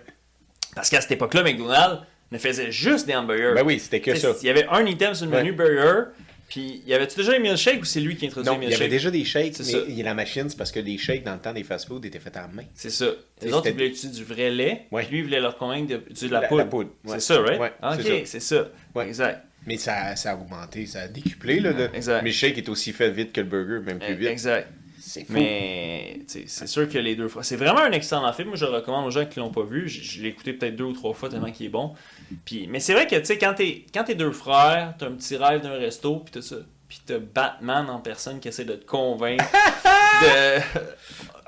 B: Parce qu'à cette époque-là, McDonald's ne faisait juste des hamburgers.
A: Ben oui, c'était que ça.
B: Il y avait un item sur le
A: Ouais.
B: menu burger, puis y avait-tu déjà les milkshakes ou c'est lui qui introduit
A: Non,
B: les
A: il y avait
B: milkshakes?
A: déjà des shakes,
B: C'est
A: mais
B: ça.
A: il y a la machine, c'est parce que les shakes, dans le temps des fast-food, étaient faits en main.
B: C'est ça. Les autres, ils voulaient utiliser du vrai lait,
A: Ouais.
B: puis lui, il voulait leur convaincre d'utiliser de la,
A: La-
B: poudre.
A: la poudre, ouais.
B: C'est ça, right?
A: Ouais,
B: ok,
A: c'est
B: ça.
A: Ouais.
B: Exact.
A: Mais ça, ça a augmenté, ça a décuplé. Là, le,
B: Exact.
A: Mais le shake est aussi fait vite que le burger, même plus vite.
B: Exact.
A: C'est fou.
B: Mais c'est sûr que les deux fois. C'est vraiment un excellent film. Moi, je le recommande aux gens qui l'ont pas vu. Je, je l'ai écouté peut-être deux ou trois fois tellement qu'il est bon. Puis, mais c'est vrai que tu sais, quand t'es quand t'es deux frères, t'as un petit rêve d'un resto, puis t'as ça. Puis t'as Batman en personne qui essaie de te convaincre de.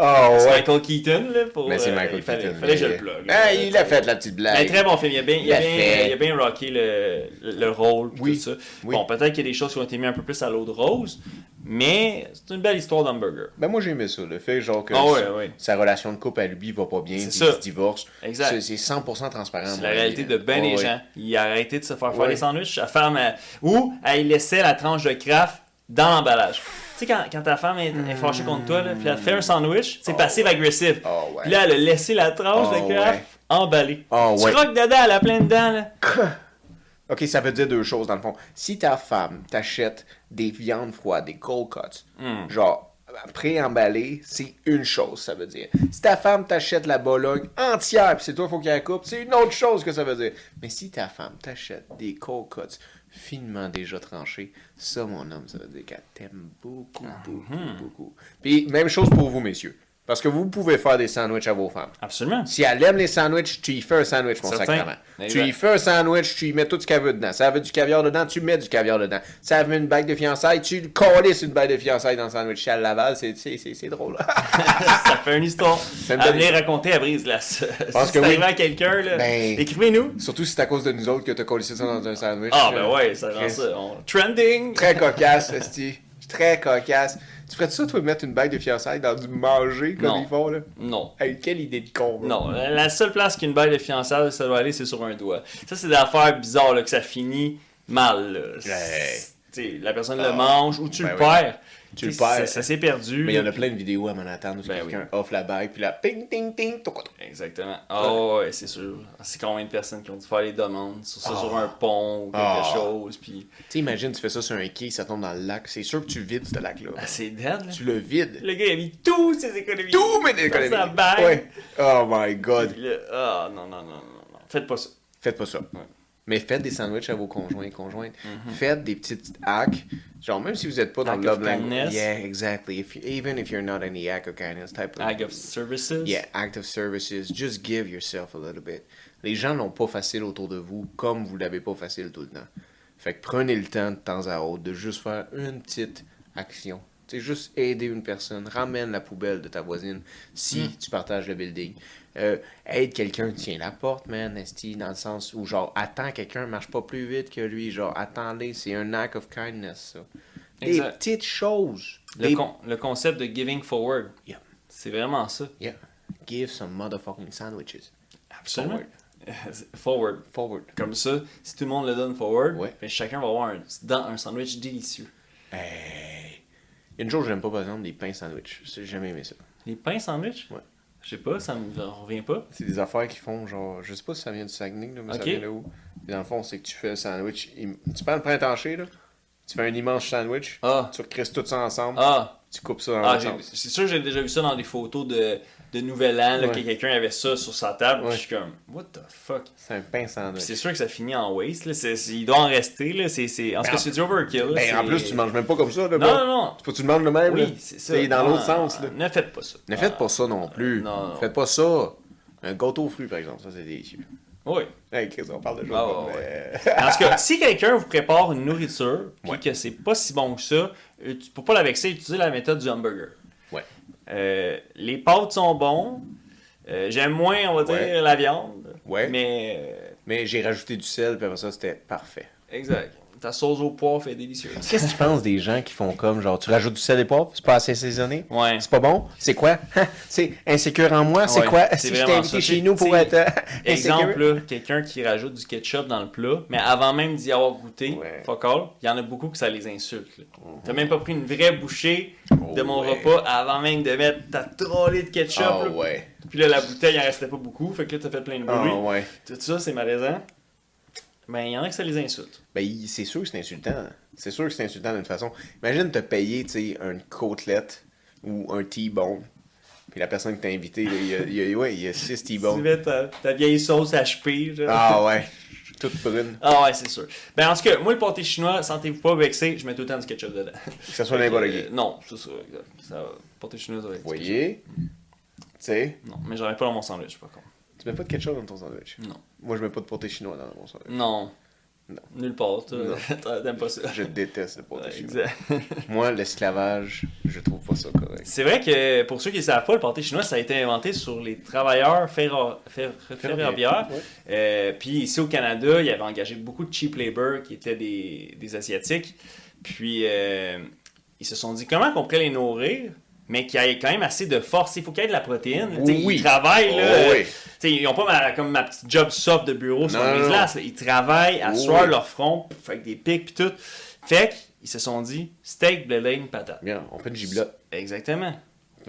A: Oh,
B: C'est
A: ouais.
B: Michael Keaton, là. Pour,
A: Mais c'est
B: euh,
A: Michael Keaton.
B: fallait que je le plug.
A: Ah, il a fait la petite blague.
B: très bon film. Il a bien, il
A: Il
B: a
A: a
B: bien,
A: fait.
B: il a bien rocké le, le, le rôle,
A: Oui.
B: tout ça.
A: Oui.
B: Bon, peut-être qu'il y a des choses qui ont été mises un peu plus à l'eau de rose, mais c'est une belle histoire d'hamburger.
A: Ben moi j'ai aimé ça, le fait genre que
B: Ah ouais,
A: sa,
B: ouais.
A: sa relation de couple à lui va pas bien,
B: C'est
A: puis
B: ça.
A: il se divorce.
B: Exact.
A: C'est- C'est 100% transparent.
B: C'est la réalité de
A: Ouais,
B: des gens. Il a arrêté de se faire faire des sandwichs. Sa femme, elle- ou elle laissait la tranche de craft dans l'emballage. Tu sais, quand, quand ta femme est, est fâchée contre toi, là, puis elle te fait un sandwich, c'est
A: Oh,
B: passif-agressif.
A: Oh, ouais.
B: Puis là, elle a laissé la tranche
A: Oh,
B: de craft
A: ouais.
B: emballée.
A: Oh,
B: tu croques dedans, elle a plein dedans. Là.
A: Ok, ça veut dire deux choses dans le fond. Si ta femme t'achète des viandes froides, des cold cuts,
B: Hmm.
A: genre pré-emballé, c'est une chose, ça veut dire. Si ta femme t'achète la Bologne entière, puis c'est toi, il faut qu'elle la coupe, c'est une autre chose que ça veut dire. Mais si ta femme t'achète des cold cuts finement déjà tranchés, ça, mon homme, ça veut dire qu'elle t'aime beaucoup, beaucoup, beaucoup. Puis, même chose pour vous, messieurs. Parce que vous pouvez faire des sandwichs à vos femmes.
B: Absolument.
A: Si elle aime les sandwichs, tu y fais un sandwich, mon
B: Certain.
A: sacrement.
B: Exact.
A: Tu y fais un sandwich, tu y mets tout ce qu'elle veut dedans. Ça veut du caviar dedans, tu mets du caviar dedans. Ça veut une bague de fiançailles, tu colles une bague de fiançailles dans le sandwich. Si elle l'avale, c'est, c'est, c'est, c'est drôle.
B: ça fait une histoire.
A: Ça me
B: à venir raconter à Brise-Glace.
A: pense
B: si
A: que oui.
B: à quelqu'un, là,
A: Ben-
B: écrivez-nous.
A: Surtout si c'est à cause de nous autres que t'as collé ça dans un sandwich.
B: Ah, ben
A: Euh,
B: ouais, ça rend
A: Chris.
B: ça. on- Trending.
A: Très cocasse, Esti. Très cocasse. Tu ferais ça, toi, mettre une bague de fiançailles dans du manger comme
B: Non.
A: ils font, là?
B: Non.
A: Hey, quelle idée de con.
B: Non, la seule place qu'une bague de fiançailles, ça doit aller, c'est sur un doigt. Ça, c'est des affaires bizarres, là, que ça finit mal, là. T'sais, la personne
A: Ah.
B: le mange ou tu
A: Ben
B: le
A: oui.
B: perds.
A: Tu le perds.
B: Ça, ça s'est perdu.
A: Mais il y en a plein de vidéos à Manhattan où
B: Ben
A: quelqu'un offre la bague, puis là, ping, ting, ting, toc, toc.
B: Exactement. Ah ouais, c'est sûr. C'est combien de personnes qui ont dû faire les demandes sur ça,
A: Ah.
B: sur un pont ou quelque
A: Ah.
B: chose, puis...
A: Tu sais, imagine, tu fais ça sur un quai, ça tombe dans le lac. C'est sûr que tu vides ce lac-là.
B: Ah, c'est dead, là.
A: Tu le vides.
B: Le gars, il a mis tous ses économies.
A: Tout,
B: dans
A: économies.
B: sa bague.
A: Ouais. Oh my god.
B: Ah, non, non, non, non, non. Faites pas ça.
A: Faites pas ça. Mais faites des sandwichs à vos conjoints et conjointes.
B: Mhm.
A: Faites des petites hacks. Genre, même si vous n'êtes pas dans le love language. Yeah, exactly. If you, even if you're not in the act of kindness type of.
B: Act of services.
A: Yeah, act of services. Just give yourself a little bit. Les gens n'ont pas facile autour de vous comme vous l'avez pas facile tout le temps. Fait que prenez le temps de temps à autre de juste faire une petite action. Sais, juste aider une personne. Ramène la poubelle de ta voisine si
B: Mm.
A: tu partages le building. Euh, aide quelqu'un, tiens la porte, man, esti, dans le sens où, genre, attends quelqu'un, marche pas plus vite que lui. Genre, attendez, c'est un act of kindness, ça. Des petites choses.
B: Le,
A: Des-
B: con- le concept de giving forward.
A: Yeah.
B: C'est vraiment ça.
A: Yeah. Give some motherfucking sandwiches.
B: Absolument. Forward.
A: Forward.
B: Comme ça, si tout le monde le donne forward,
A: Ouais.
B: ben, chacun va avoir un, dans un sandwich délicieux.
A: Hey. Il y a une chose que j'aime pas, par exemple, des pains sandwich. J'ai jamais aimé ça.
B: Les pains sandwich?
A: Ouais.
B: Je sais pas, ça me revient pas.
A: C'est des affaires qui font genre. Je sais pas si ça vient du Saguenay, là, mais ça vient de où? Puis dans le fond, c'est que tu fais le sandwich. Tu prends le pain tanché, là. Tu fais un immense sandwich.
B: Ah.
A: Tu recresses tout ça ensemble.
B: Ah,
A: Tu coupes ça dans
B: ah c'est sûr que j'ai déjà vu ça dans des photos de, de Nouvel An, là,
A: Ouais.
B: que quelqu'un avait ça sur sa table.
A: Ouais.
B: Je suis comme, what the fuck?
A: C'est un pain sandwich.
B: c'est sûr que ça finit en waste. Là. Il doit en rester. Là. En tout
A: Ben,
B: cas, c'est du overkill. là.
A: Ben, en plus, tu manges même pas comme ça, là.
B: Non, non, non.
A: Faut que tu le manges le même.
B: Oui, c'est ça.
A: C'est dans l'autre sens, là.
B: Ne faites pas ça.
A: Ne faites
B: Ah,
A: pas ça non plus.
B: non, non.
A: Faites pas ça. Un gâteau aux fruits, par exemple, ça c'est délicieux.
B: Oui.
A: Hey, Chris, on parle de
B: Ah, En tout cas, si quelqu'un vous prépare une nourriture, puis
A: Ouais.
B: que c'est pas si bon que ça, euh, tu- pour pas la vexer, utilisez la méthode du hamburger. Euh, les pâtes sont bons. Euh, J'aime moins, on va dire,
A: Ouais.
B: la viande.
A: Ouais.
B: Mais, euh,
A: Mais j'ai rajouté du sel, puis après ça, c'était parfait.
B: exact. Ta sauce au poivre est délicieuse.
A: Qu'est-ce que tu penses des gens qui font comme, genre, tu rajoutes du sel et poivre, c'est pas assez assaisonné?
B: Ouais.
A: C'est pas bon? C'est quoi? c'est insécure en moi? C'est
B: Ouais,
A: quoi?
B: c'est
A: Si je t'ai invité chez nous pour
B: T'sais,
A: être euh,
B: Exemple, quelqu'un qui rajoute du ketchup dans le plat, mais avant même d'y avoir goûté,
A: Ouais.
B: fuck all, il y en a beaucoup que ça les insulte. là. T'as même pas pris une vraie bouchée de mon
A: Oh, ouais.
B: repas avant même de mettre ta trolley de ketchup.
A: Ah
B: là.
A: ouais.
B: Puis là, la bouteille, il en restait pas beaucoup, fait que là, t'as fait plein de
A: Ah
B: bruit.
A: ouais.
B: Tout ça, c'est malaisant. Ben, il y en a que ça les insulte.
A: Ben, c'est sûr que c'est insultant. C'est sûr que c'est insultant d'une façon. Imagine te payer, tu sais, une côtelette ou un T-bone. Puis la personne qui t'a invité, il y a, y a- ouais, il y a six
B: Tu
A: T-bones.
B: mets ta, ta vieille sauce HP. genre.
A: Ah ouais. Toute brune.
B: Ah ouais, c'est sûr. Ben, en tout cas, moi, le pâté chinois, sentez-vous pas vexé, je mets tout le temps du ketchup dedans.
A: Que ça soit n'importe
B: Euh,
A: qui.
B: Non, c'est ça, exact. Ça, pâté chinois, ça va être
A: Vous voyez? Tu sais?
B: Non, mais j'en mets pas dans mon sandwich, par contre.
A: Tu mets pas de ketchup dans ton sandwich?
B: Non.
A: Moi, je mets pas de pâté chinois dans mon sandwich.
B: Non.
A: Non.
B: Nulle part. T'aimes pas ça.
A: Je déteste le pâté
B: Ouais,
A: chinois.
B: exact.
A: Moi, l'esclavage, je trouve pas ça correct.
B: C'est vrai que pour ceux qui ne savent pas, le pâté chinois, ça a été inventé sur les travailleurs ferro- fer- ferroviaires.
A: Ouais.
B: Euh, puis ici au Canada, il avait engagé beaucoup de cheap labor qui étaient des, des Asiatiques. Puis euh, ils se sont dit comment qu'on pourrait les nourrir, mais qu'il y ait quand même assez de force. Il faut qu'il y ait de la protéine.
A: Oui.
B: Ils travaillent. Là,
A: Oh, oui.
B: ils n'ont pas ma- comme ma petite job soft de bureau sur les là. Ils travaillent à
A: Oui.
B: soir leur front, avec des pics puis tout. Fait qu'ils se sont dit steak, blé, patate.
A: Bien, on fait une giblotte.
B: Exactement.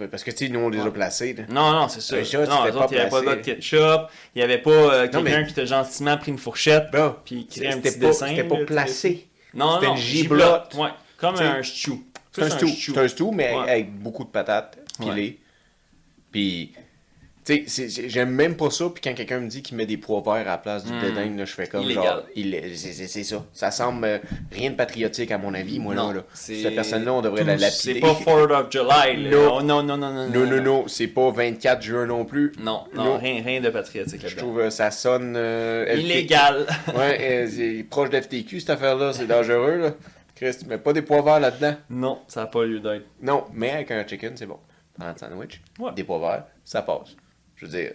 A: Parce que, tu sais, nous, on les a placés. là.
B: Non, non, c'est ça.
A: Tu
B: non,
A: pas
B: autres, il n'y avait pas de ketchup, il n'y avait pas euh, quelqu'un
A: mais-
B: qui t'a gentiment pris une fourchette,
A: Bon,
B: puis qui un
A: c'était
B: petit
A: pas,
B: dessin.
A: c'était pas placé.
B: Non,
A: C'était
B: non,
A: une
B: giblotte. Ouais, comme un stew.
A: C'est un stew. C'est un stew, mais
B: Ouais.
A: avec beaucoup de patates pilées. Puis, tu sais, j'aime même pas ça. Puis quand quelqu'un me dit qu'il met des pois verts à la place du là, je fais comme
B: Hmm. Illégal.
A: genre. il- c'est- ça. Ça semble euh, rien de patriotique à mon avis, moi,
B: Non,
A: là. là. Cette personne-là, on devrait la lapider.
B: C'est pas 4th of July. là.
A: Non.
B: Non, non, non, non, non.
A: Non, non, non, c'est pas 24 juin non plus.
B: Non, non. Rien, rien de patriotique
A: Je
B: là-dedans.
A: trouve euh, ça sonne. euh.
B: Illégal.
A: Ouais, euh, c'est proche d'FTQ cette affaire-là, c'est dangereux, là. Chris, tu mets pas des pois verts là-dedans.
B: non, ça n'a pas lieu d'être.
A: Non, mais avec un chicken, c'est bon. Pendant le sandwich,
B: Ouais.
A: des pois verts, ça passe. Je veux dire,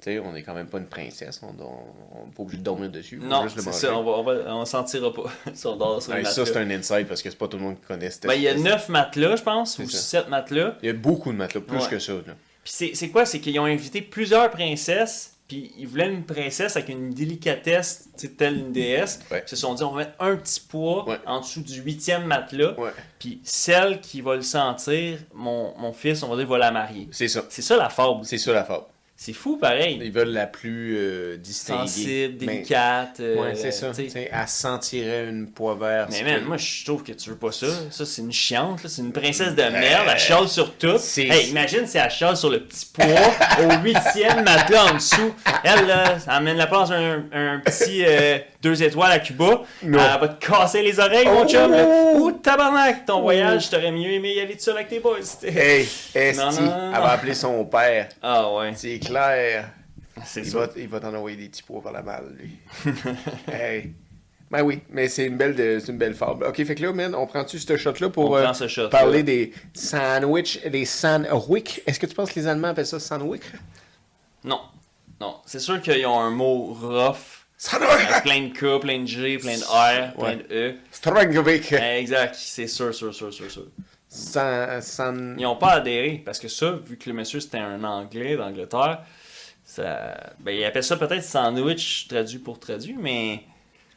A: tu sais, on est quand même pas une princesse, on n'est pas obligé de dormir dessus.
B: Non, c'est ça, on va, on va, on s'en tirera pas si on dort sur les
A: Ouais, ça, c'est un insight parce que c'est pas tout le monde qui connaît cette
B: Ben, il y a
A: espèce.
B: 9 matelas, je pense, ou
A: C'est ça.
B: 7 matelas.
A: Il y a beaucoup de matelas, plus
B: Ouais.
A: que ça. Là.
B: Puis c'est c'est quoi? C'est qu'ils ont invité plusieurs princesses, puis ils voulaient une princesse avec une délicatesse, telle une déesse.
A: Ouais.
B: Ils se sont dit, on va mettre un petit poids
A: Ouais.
B: en dessous du huitième matelas,
A: Ouais,
B: puis celle qui va le sentir, mon, mon fils, on va dire, va la marier.
A: c'est ça.
B: C'est ça la fable.
A: C'est ça la faute.
B: C'est fou, pareil.
A: Ils veulent la plus euh, distinguée.
B: Sensible,
A: Mais-
B: délicate. euh,
A: Ouais, c'est ça. elle sentirait une pois vert.
B: Mais man,
A: que-
B: moi je trouve que tu veux pas ça. Ça, c'est une chiante, là. c'est une princesse de merde, elle chiale sur tout. Hey, imagine si elle chiale sur le petit poids au huitième matelas en dessous. Elle, là, elle amène la place un, un petit euh, deux étoiles à Cuba.
A: Non.
B: Elle va te casser les oreilles, mon
A: Oh!
B: chum. là. Ouh, tabarnak, ton voyage, t'aurais mieux aimé y aller tout seul avec tes boys.
A: Hey, Esti,
B: Non, non, non, non.
A: elle va appeler son père.
B: Ah ouais,
A: C'est clair.
B: c'est
A: Il
B: ça.
A: va, il va t'en envoyer des petits pois par la malle, lui. hey. Ben oui, mais c'est une belle de- une belle fable. Ok, fait que là, man, on prend-tu ce shot-là pour euh, parler des sandwichs, des sandwich? Est-ce que tu penses que les Allemands appellent ça sandwich?
B: Non, non. C'est sûr qu'ils ont un mot rough. Avec plein de K, plein de G, plein de R, plein
A: Ouais.
B: de E.
A: Strangvik.
B: Exact, c'est sûr, sûr, sûr, sûr, sûr. Ils n'ont pas adhéré parce que ça, vu que le monsieur c'était un Anglais d'Angleterre, ça, ben, il appelle ça peut-être sandwich traduit pour traduit, mais,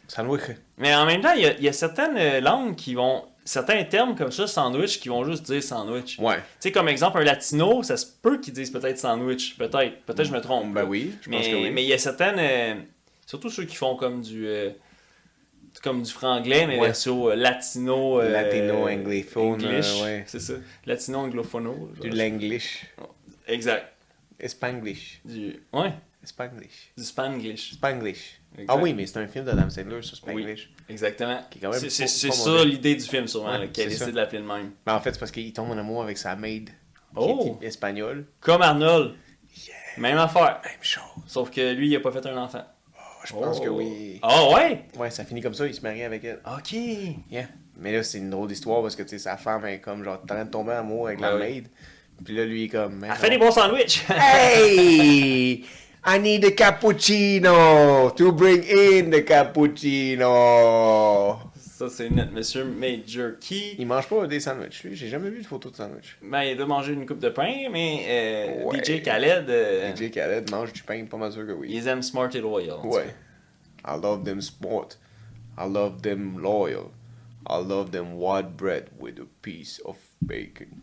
A: Sandwich.
B: mais en même temps, il y a, il y a certaines euh, langues qui vont, certains termes comme ça, sandwich, qui vont juste dire sandwich.
A: Ouais.
B: Tu sais, comme exemple, un latino, ça se peut qu'ils disent peut-être sandwich, peut-être, peut-être je me trompe.
A: Ben oui, je pense
B: mais,
A: que oui.
B: mais il y a certaines, euh, surtout ceux qui font comme du, euh, comme du franglais, mais
A: Ouais.
B: version euh, latino. euh,
A: Latino, anglophone, euh, ouais.
B: C'est ça. Latino anglophono.
A: Du l'English.
B: Exact.
A: Spanglish.
B: Du, ouais,
A: Spanglish.
B: du spanglish.
A: Spanglish.
B: Exact.
A: Ah oui, mais c'est un film d'Adam Sandler sur Spanglish.
B: Exactement.
A: Quand même
B: C'est ça l'idée du film, sûrement,
A: Ouais,
B: qu'elle
A: ça.
B: de l'appeler de même.
A: Mais en fait, c'est parce qu'il tombe en amour avec sa maid.
B: Oh!
A: Qui est espagnole.
B: Comme Arnold. Même affaire.
A: Même chose.
B: Sauf que lui, il a pas fait un enfant.
A: Je pense
B: Oh.
A: que oui.
B: Ah ouais?
A: Ouais, ça finit comme ça, il se marie avec elle.
B: Ok.
A: Yeah. Mais là, c'est une drôle d'histoire parce que tu sais, sa femme est comme genre en train de tomber en amour avec la
B: oui.
A: maid. Puis là, lui, il est comme.
B: Elle fait des bons sandwichs.
A: Hey! I need a cappuccino to bring in the cappuccino.
B: Ça, c'est notre monsieur Major Key.
A: Il mange pas des sandwichs, lui. J'ai jamais vu de photo de sandwich.
B: Ben, il doit manger une coupe de pain, mais euh,
A: Ouais.
B: DJ Khaled, euh,
A: DJ Khaled mange du pain, pas mal sûr que oui.
B: ils aiment smart et loyal.
A: Ouais. I love them sport. I love them loyal. I love them white bread with a piece of bacon.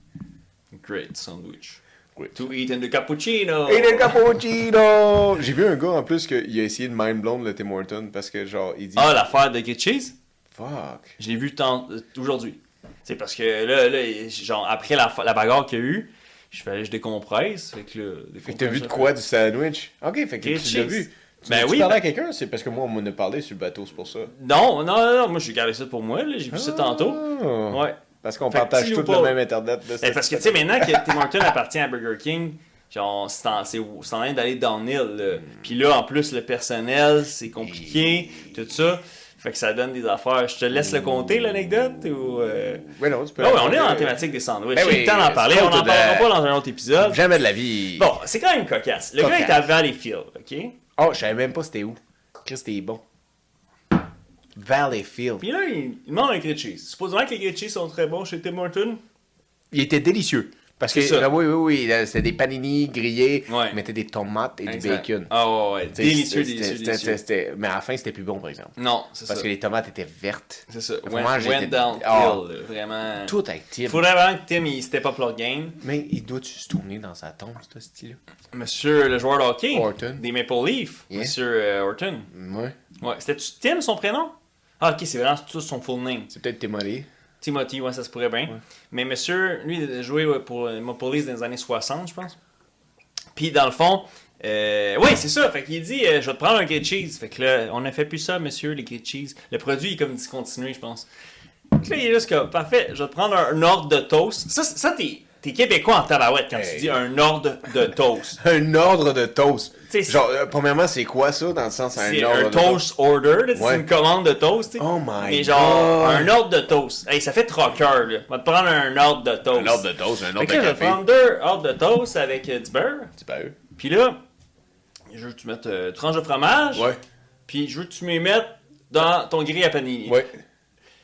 B: Great sandwich.
A: Great.
B: To eat in the cappuccino.
A: Et le cappuccino! J'ai vu un gars en plus qu'il a essayé de mind blonde le Tim Horton parce que genre il dit
B: Ah, l'affaire de Get Cheese?
A: Fuck.
B: Je l'ai vu tant, euh, aujourd'hui. C'est parce que là, là, genre, après la, la bagarre qu'il y a eu, je fallait que je décompresse. Fait que là,
A: t'as vu de quoi du sandwich? Ok, fait que tu l'as vu. Tu
B: Ben oui,
A: parlé
B: ben-
A: à quelqu'un? C'est parce que moi on m'en a parlé sur le bateau, c'est pour ça.
B: Non, non, non, non, moi j'ai gardé ça pour moi, là, j'ai vu ça tantôt.
A: Ah.
B: Ouais.
A: Parce qu'on
B: Fait
A: partage tout
B: ou
A: le
B: pas?
A: même internet. là,
B: Ben, parce que tu sais, maintenant que Tim Hortons appartient à Burger King, genre, c'est en, c'est, c'est en train d'aller downhill. Là. Puis là, en plus, le personnel, c'est compliqué, tout ça. Fait que ça donne des affaires. Je te laisse le compter, l'anecdote, ou... Euh...
A: Ouais, non, tu peux
B: Ah ouais, on est dans la thématique des sandwichs.
A: Ben
B: J'ai
A: oui,
B: le temps d'en parler, on n'en
A: de-
B: parlera pas dans un autre épisode.
A: Jamais de la vie.
B: Bon, c'est quand même cocasse. Le gars est à Valleyfield, OK?
A: Oh, je savais même pas c'était où. Chris, t'es bon. Valleyfield.
B: Puis là, il, il demande un grilled cheese. Supposons que les grilled cheese sont très bons chez Tim Hortons.
A: Il était délicieux. Parce que, ah oui, oui, oui, là, c'était des panini grillés,
B: Ouais.
A: mettaient des tomates et
B: Exact.
A: du bacon.
B: Ah ouais, ouais. Délicieux, délicieux,
A: Mais à la fin, c'était plus bon, par exemple.
B: Non, c'est ça.
A: Parce que les tomates étaient vertes.
B: C'est ça.
A: Le
B: Went, là, vraiment.
A: Tout avec Tim.
B: Faudrait vraiment que Tim, il step up leur game.
A: Mais il doit-tu se tourner dans sa tombe, ce style-là?
B: Monsieur le joueur de hockey.
A: Horton.
B: Des Maple Leafs.
A: Yeah.
B: Monsieur euh, Horton.
A: Ouais.
B: Ouais. C'était-tu Tim, son prénom? Ah, ok, c'est vraiment tout son full name.
A: C'est peut-être Timolé.
B: Timothy, ouais, ça se pourrait bien. Mais monsieur, lui, il a joué pour Maple Leafs dans les années 60, je pense. Puis dans le fond, euh, oui, c'est ça. Fait qu'il dit, euh, je vais te prendre un grilled cheese. Fait que là, on n'a fait plus ça, monsieur, les grilled cheese. Le produit est comme discontinué, je pense. Fait que là, il est juste comme, parfait, je vais te prendre un, ordre de toast. Ça, ça t'es, t'es québécois en tabarouette quand tu dis un ordre de toast.
A: Un ordre de toast.
B: Tu sais,
A: Genre, euh, premièrement, c'est quoi ça dans le sens un
B: C'est
A: ordre
B: un
A: de toast?
B: toast order, c'est une commande de toast. tu sais.
A: Oh my
B: Mais genre,
A: God.
B: un ordre de toast. Hey, ça fait trois cœurs, là. On va te prendre un ordre de toast.
A: Un ordre de toast, un ordre de
B: là, je vais
A: café.
B: prendre deux ordres de toast avec euh, du beurre.
A: Pas eux.
B: Puis là, je veux que tu mettes euh, tranche de fromage.
A: Ouais.
B: Puis je veux que tu me mettes dans ton grille à panini.
A: Ouais.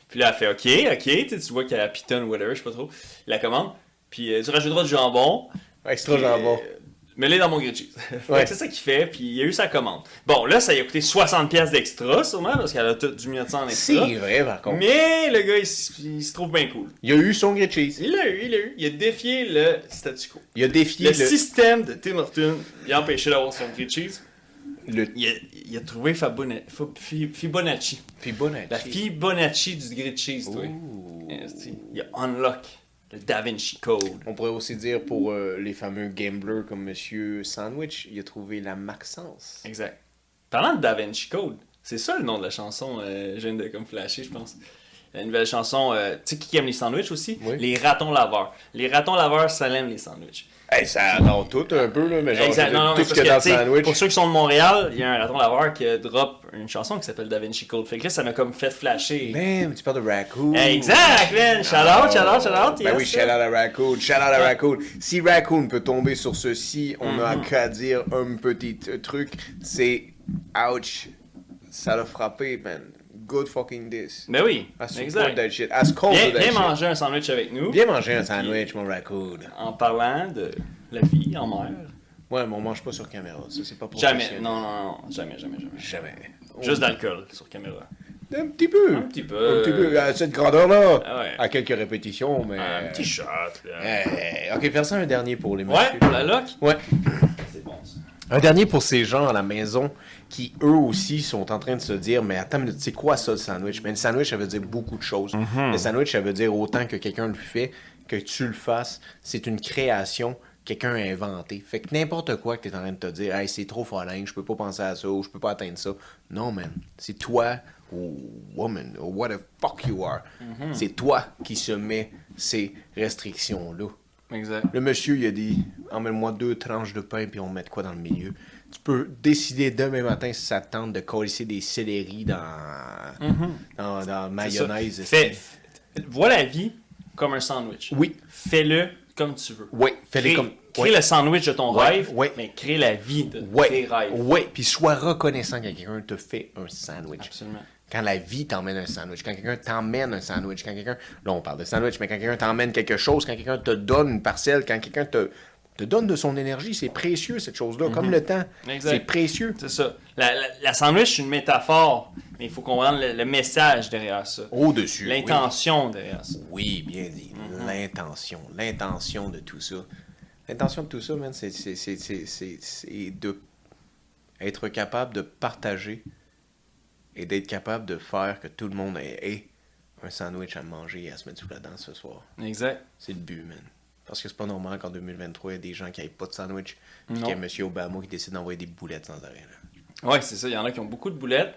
B: Puis là, elle fait OK, OK. Tu vois qu'elle a piton ou whatever, je sais pas trop. La commande. Puis euh, tu rajouteras du jambon.
A: Extra
B: Puis,
A: jambon.
B: euh, Mets-les dans mon grilled cheese.
A: Ouais.
B: c'est ça qu'il fait, puis il a eu sa commande. Bon, là, ça lui a coûté 60$ piastres d'extra, sûrement, parce qu'elle a tout du minute en extra.
A: C'est vrai, par contre.
B: Mais le gars, il, se trouve bien cool.
A: Il a eu son grilled cheese.
B: Il l'a eu, il l'a eu. Il a défié le statu quo.
A: Il a défié
B: Le,
A: le...
B: système de Tim Horton, il a empêché d'avoir son grilled cheese.
A: le...
B: Il a, il a trouvé Fibonacci.
A: Fibonacci.
B: La Fibonacci du grilled cheese, toi. Il a unlock le Da Vinci Code.
A: On pourrait aussi dire pour euh, les fameux gamblers comme Monsieur Sandwich, il a trouvé la Maxence.
B: Exact. Parlant de Da Vinci Code, c'est ça le nom de la chanson, euh, je viens de comme flasher, je pense. La nouvelle chanson, euh, tu sais qui aime les sandwichs aussi?
A: Oui.
B: Les ratons laveurs. Les ratons laveurs, ça aime les sandwichs.
A: Hey, ça adore tout un peu, là, mais genre,
B: Exact. Non, non,
A: tout ce qu'il y a dans le sandwich.
B: pour ceux qui sont de Montréal, il y a un raton laveur qui drop une chanson qui s'appelle Da Vinci Code. Fait que là, ça m'a comme fait flasher.
A: Man, tu parles de Raccoon.
B: Exact, man! Shout out, shout out, shout out!
A: Ben
B: yes,
A: oui, shout out à Raccoon. Shout out à. Raccoon. Si Raccoon peut tomber sur ceci, on n'a
B: Mhm.
A: qu'à dire un petit truc. C'est ouch. Ça l'a frappé, man. Good fucking this.
B: Ben oui,
A: I support that shit.
B: Viens,
A: that
B: viens
A: shit.
B: manger un sandwich avec nous.
A: Viens manger un sandwich, mon Raccoon.
B: En parlant de la vie en mer.
A: Ouais, mais on mange pas sur caméra. Ça, c'est pas pour
B: Jamais, non, non, non, jamais, jamais, jamais.
A: Jamais.
B: Juste d'alcool sur caméra.
A: Un petit peu.
B: Un petit peu.
A: Un petit peu. À cette grandeur-là.
B: Ah ouais.
A: À quelques répétitions, mais.
B: Un petit shot, là.
A: Eh, ok, faire ça un dernier pour les
B: Ouais,
A: messieurs.
B: pour la loc.
A: Ouais. Un dernier pour ces gens à la maison qui, eux aussi, sont en train de se dire Mais attends, mais c'est quoi ça le sandwich? Mais le sandwich, ça veut dire beaucoup de choses. Le sandwich, ça veut dire autant que quelqu'un le fait, que tu le fasses. C'est une création. Quelqu'un a inventé. Fait que n'importe quoi que tu es en train de te dire, hey, c'est trop folingue, je peux pas penser à ça, ou je peux pas atteindre ça. Non, man. C'est toi, ou woman, ou what the fuck you are. C'est toi qui se met ces restrictions-là.
B: Exact.
A: Le monsieur, il a dit Emmène-moi deux tranches de pain, puis on met de quoi dans le milieu. Tu peux décider demain matin si ça te tente de coller des céleri dans, dans, dans mayonnaise.
B: Fais, vois la vie comme un sandwich.
A: Oui,
B: Fais-le comme tu veux.
A: oui, fais-le comme.
B: crée
A: oui.
B: le sandwich de ton rêve,
A: ouais.
B: mais crée la vie de tes rêves.
A: ouais, puis sois reconnaissant quand quelqu'un te fait un sandwich.
B: Absolument.
A: Quand la vie t'emmène un sandwich, quand quelqu'un t'emmène un sandwich, quand quelqu'un. Là, on parle de sandwich, mais quand quelqu'un t'emmène quelque chose, quand quelqu'un te donne une parcelle, quand quelqu'un te, te donne de son énergie, c'est précieux cette chose-là, comme le temps.
B: Mhm.
A: C'est précieux.
B: C'est ça. La, la- la sandwich, c'est une métaphore, mais il faut comprendre le, le message derrière ça.
A: Au-dessus. oui.
B: L'intention derrière ça.
A: Oui, bien dit.
B: Mhm.
A: L'intention. L'intention de tout ça. L'intention de tout ça, man, c'est, c'est, c'est, c'est, c'est- c'est de être capable de partager et d'être capable de faire que tout le monde ait, ait un sandwich à manger et à se mettre sous la dent ce soir.
B: Exact.
A: C'est le but, man. Parce que c'est pas normal qu'en 2023, il y ait des gens qui n'aient pas de sandwich puis qu'il y ait M. Obama qui décide d'envoyer des boulettes sans arrêt. là.
B: Ouais, c'est ça. Il y en a qui ont beaucoup de boulettes,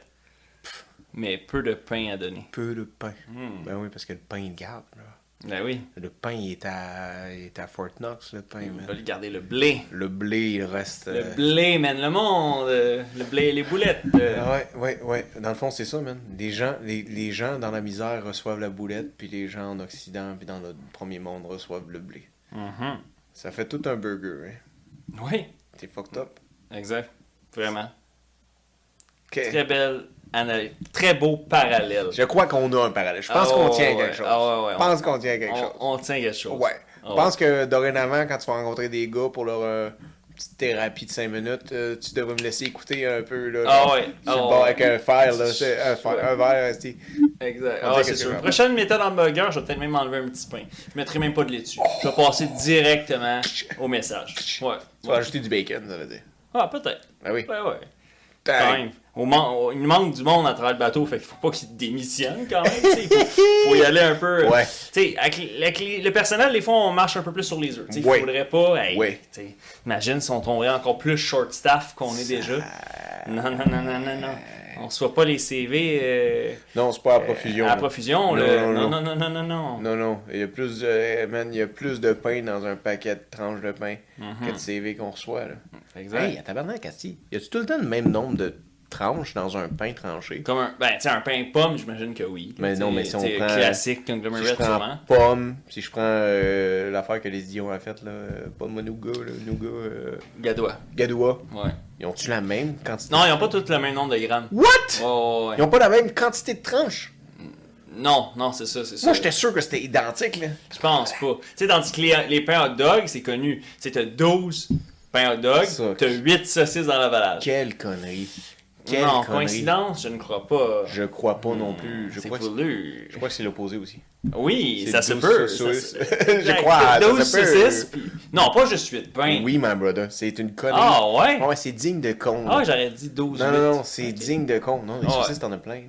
B: mais peu de pain à donner.
A: Peu de pain.
B: Hmm.
A: Ben oui, parce que le pain, il garde. Là.
B: Ben oui.
A: Le pain, il est à, il est à Fort Knox, le pain,
B: Ils
A: man.
B: veulent garder le blé.
A: Le blé, il reste.
B: Le
A: euh,
B: blé mène le monde. euh, Le blé et les boulettes. euh.
A: ah ouais, ouais, ouais. Dans le fond, c'est ça, man. Les gens, les, les gens dans la misère reçoivent la boulette, puis les gens en Occident, puis dans le premier monde reçoivent le blé.
B: Mhm.
A: Ça fait tout un burger, hein.
B: Oui,
A: T'es fucked up.
B: exact. Vraiment. Très belle analyse. Très beau parallèle.
A: Je crois qu'on a un parallèle. Je pense
B: Ah
A: qu'on tient
B: ouais,
A: quelque chose.
B: ah ouais, ouais,
A: Je pense qu'on tient quelque
B: on,
A: chose.
B: on tient quelque chose.
A: Ouais.
B: Ah
A: Je pense que dorénavant, quand tu vas rencontrer des gars pour leur euh, petite thérapie de 5 minutes, euh, tu devrais me laisser écouter un peu. Là,
B: Ah ouais. Ah
A: avec un fer, là. Un, fer- un verre, c'est-
B: Exact. Ah, c'est sûr. Prochaine méthode en burger, je vais peut-être même enlever un petit pain. Je mettrai même pas de lait dessus. Je vais passer directement au message. Ouais.
A: Tu vas ajouter du bacon, ça veut dire.
B: Ah, peut-être.
A: Ben oui.
B: Ouais, ouais. Man- il manque du monde à travers le bateau, fait qu'il faut pas qu'il démissionne quand même. Il faut, faut y aller un peu.
A: Ouais.
B: Sais, avec, les- avec les- le personnel, des fois, on marche un peu plus sur les œufs. Sais,
A: Ouais.
B: Il faudrait pas. hey,
A: Ouais.
B: Imagine si on tomberait encore plus short staff qu'on est déjà. Non, non, non, non, non, non. On se voit pas les CV euh,
A: Non, c'est pas à profusion.
B: à profusion.
A: Non,
B: là.
A: non,
B: Non,
A: non.
B: non, non, non, non, non.
A: Non, non. Il y a plus de. eh, Man, il y a plus de pain dans un paquet de tranches de pain
B: Mhm.
A: que de CV qu'on reçoit, là.
B: Exact.
A: Hey, à tabarnak, Asti. Y a-tu tout le temps le même nombre de tranches dans un pain tranché?
B: Comme un, ben, tu un pain pomme, j'imagine que oui.
A: Mais non, mais si on prend-
B: Classique,
A: Si je
B: conglomerate,
A: prends
B: sûrement.
A: pomme, si je prends euh, l'affaire que les Dion a faite, là, euh, pomme nougat, là, nougat, euh,
B: Gadois.
A: gadois,
B: Ouais.
A: ils ont-tu la même quantité?
B: Non, ils ont pas tous le même nombre de grammes.
A: What?
B: Ouais.
A: Ils ont pas la même quantité de tranches?
B: Non, non, c'est ça, c'est ça.
A: Moi, j'étais sûr que c'était identique, là.
B: Je pense pas. Tu sais, tandis que les, les pains hot dog, c'est connu. Tu sais, t'as 12 pains hot dog, t'as 8 saucisses dans l'emballage.
A: Quelle connerie. Quelle
B: non,
A: connerie.
B: coïncidence, je ne crois pas.
A: Je crois pas non plus. Je
B: C'est
A: crois, que, je crois que c'est l'opposé aussi.
B: Oui, ça se
A: 12
B: peut. ça
A: Je crois, ça
B: 12
A: se peut.
B: saucisses, puis- Non, pas juste 8 pains.
A: Oui, my brother. C'est une connerie.
B: Ah ouais?
A: Ouais, c'est digne de con.
B: Ah, j'aurais dit 12
A: non,
B: 8.
A: non, non, c'est digne de con. Non, les
B: Ah
A: saucisses, t'en as plein.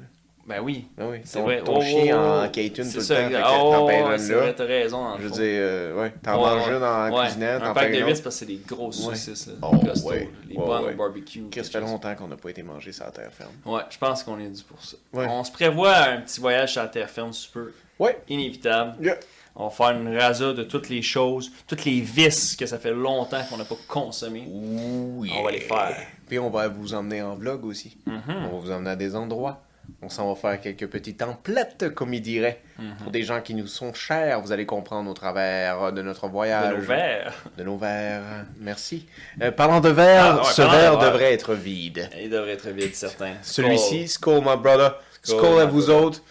A: Là.
B: Ben oui.
A: Oui,
B: C'est
A: ton,
B: vrai.
A: ton
B: Oh,
A: chien
B: oh,
A: en
B: oh.
A: K-tune tout le
B: ça,
A: temps, fait
B: Oh,
A: t'en payes
B: ouais,
A: une
B: c'est
A: là.
B: vrai, t'as raison. dans
A: Je veux dire, euh, ouais, t'en
B: Ouais,
A: manges
B: ouais.
A: une en
B: Ouais,
A: cuisinette,
B: Un
A: t'en payes
B: de
A: une
B: 8
A: autre.
B: parce que c'est des grosses saucisses. Là,
A: Oh,
B: costauds. Les bonnes au barbecue.
A: Qu'est-ce que ça fait longtemps qu'on n'a pas été mangé sur la terre ferme?
B: Ouais, je pense qu'on est dû pour ça. On se prévoit un petit voyage sur la terre ferme super
A: Ouais.
B: inévitable.
A: Yeah.
B: On va faire une rasa de toutes les choses, toutes les vices que ça fait longtemps qu'on n'a pas consommé. On va les faire.
A: Puis on va vous emmener en vlog aussi.
B: Mhm.
A: On va vous emmener à des endroits. On s'en va faire quelques petites templettes, comme il dirait.
B: Mhm.
A: Pour des gens qui nous sont chers, vous allez comprendre au travers de notre voyage.
B: De nos verres.
A: De nos verres. Merci. Euh, parlant de verre,
B: Ah, ouais,
A: ce
B: de
A: verre devrait être vide.
B: Il devrait être vite, certain.
A: Celui-ci, Skull, my brother.
B: Skull,
A: Skull à vous
B: brother.
A: autres.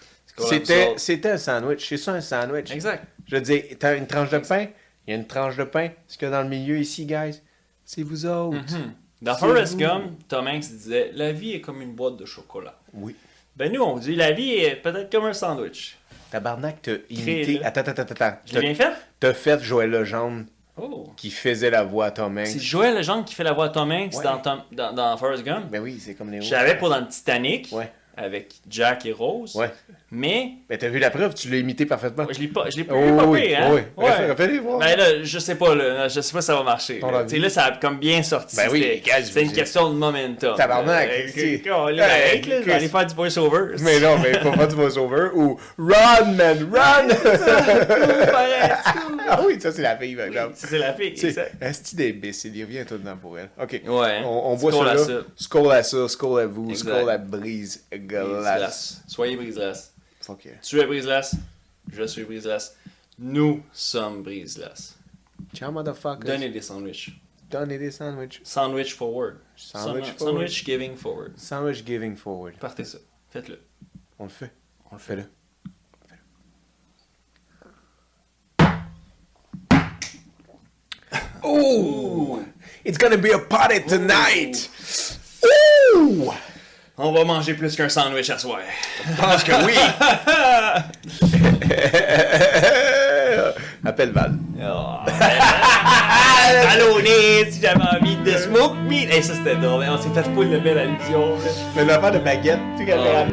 A: C'était, un sandwich. C'est ça un sandwich.
B: Exact.
A: Je dire, t'as une tranche de pain? Il y a une tranche de pain. Ce qu'il y a dans le milieu ici, guys, c'est vous autres.
B: Mhm. Dans Forrest. Gump, Tom Hanks disait La vie est comme une boîte de chocolat.
A: Oui.
B: Ben nous, on dit La vie est peut-être comme un sandwich.
A: Tabarnak, t'as imité. Attends, attends, attends, attends.
B: Je l'ai bien fait?
A: T'as fait Joël Legendre
B: Oh.
A: qui faisait la voix à Tom
B: C'est
A: Hanks.
B: Joël Legendre qui fait la voix de Tom Hanks
A: Ouais.
B: dans, Tom- dans, dans Forrest Gump.
A: Ben oui, c'est comme les autres.
B: l'avais pour dans le Titanic
A: Ouais.
B: avec Jack et Rose.
A: Ouais.
B: Mais
A: Ben t'as vu la preuve, tu l'as imité parfaitement.
B: je l'ai pas, je l'ai pas,
A: Oh,
B: pas
A: oui,
B: hein?
A: oui.
B: Ouais.
A: Voir.
B: Ben là, je sais pas, là, je sais pas si ça va marcher. Là. Tu là, ça a comme bien sorti.
A: Ben oui,
B: C'est une question de momentum.
A: Tabarnak,
B: Euh,
A: tu sais.
B: que- que- aller faire du voice-over.
A: Mais non, mais faut pas du voice-over ou Run, man, run! ah oui, ça c'est la fille, par exemple.
B: C'est la fille.
A: Tu
B: ça.
A: sais, Asti d'imbécile, il revient tout dedans pour elle. Ok.
B: Ouais.
A: On,
B: Skål
A: ça. Skull à ça, skull à vous, skull à brise glace.
B: Soyez brise-glace.
A: Fuck yeah.
B: Tu es brise-glace. Je suis brise-glace. Nous sommes brise-glace.
A: Ciao, motherfuckers.
B: Donnez des sandwichs.
A: Donnez des sandwichs.
B: Sandwich forward.
A: Sandwich
B: Sandwich,
A: forward.
B: Sandwich giving forward.
A: Sandwich giving forward.
B: Partez ça. Faites-le.
A: On le fait. On le fait là. Ooh! It's gonna be a party tonight! Ooh!
B: On va manger plus qu'un sandwich à soir.
A: Je pense que oui! Appelle Val.
B: Oh, Ballonné, si j'avais envie de smoke meat. Hey, ça c'était drôle. On s'est fait full de belle allusion. là.
A: Mais l'affaire de baguette, tu sais, quand elle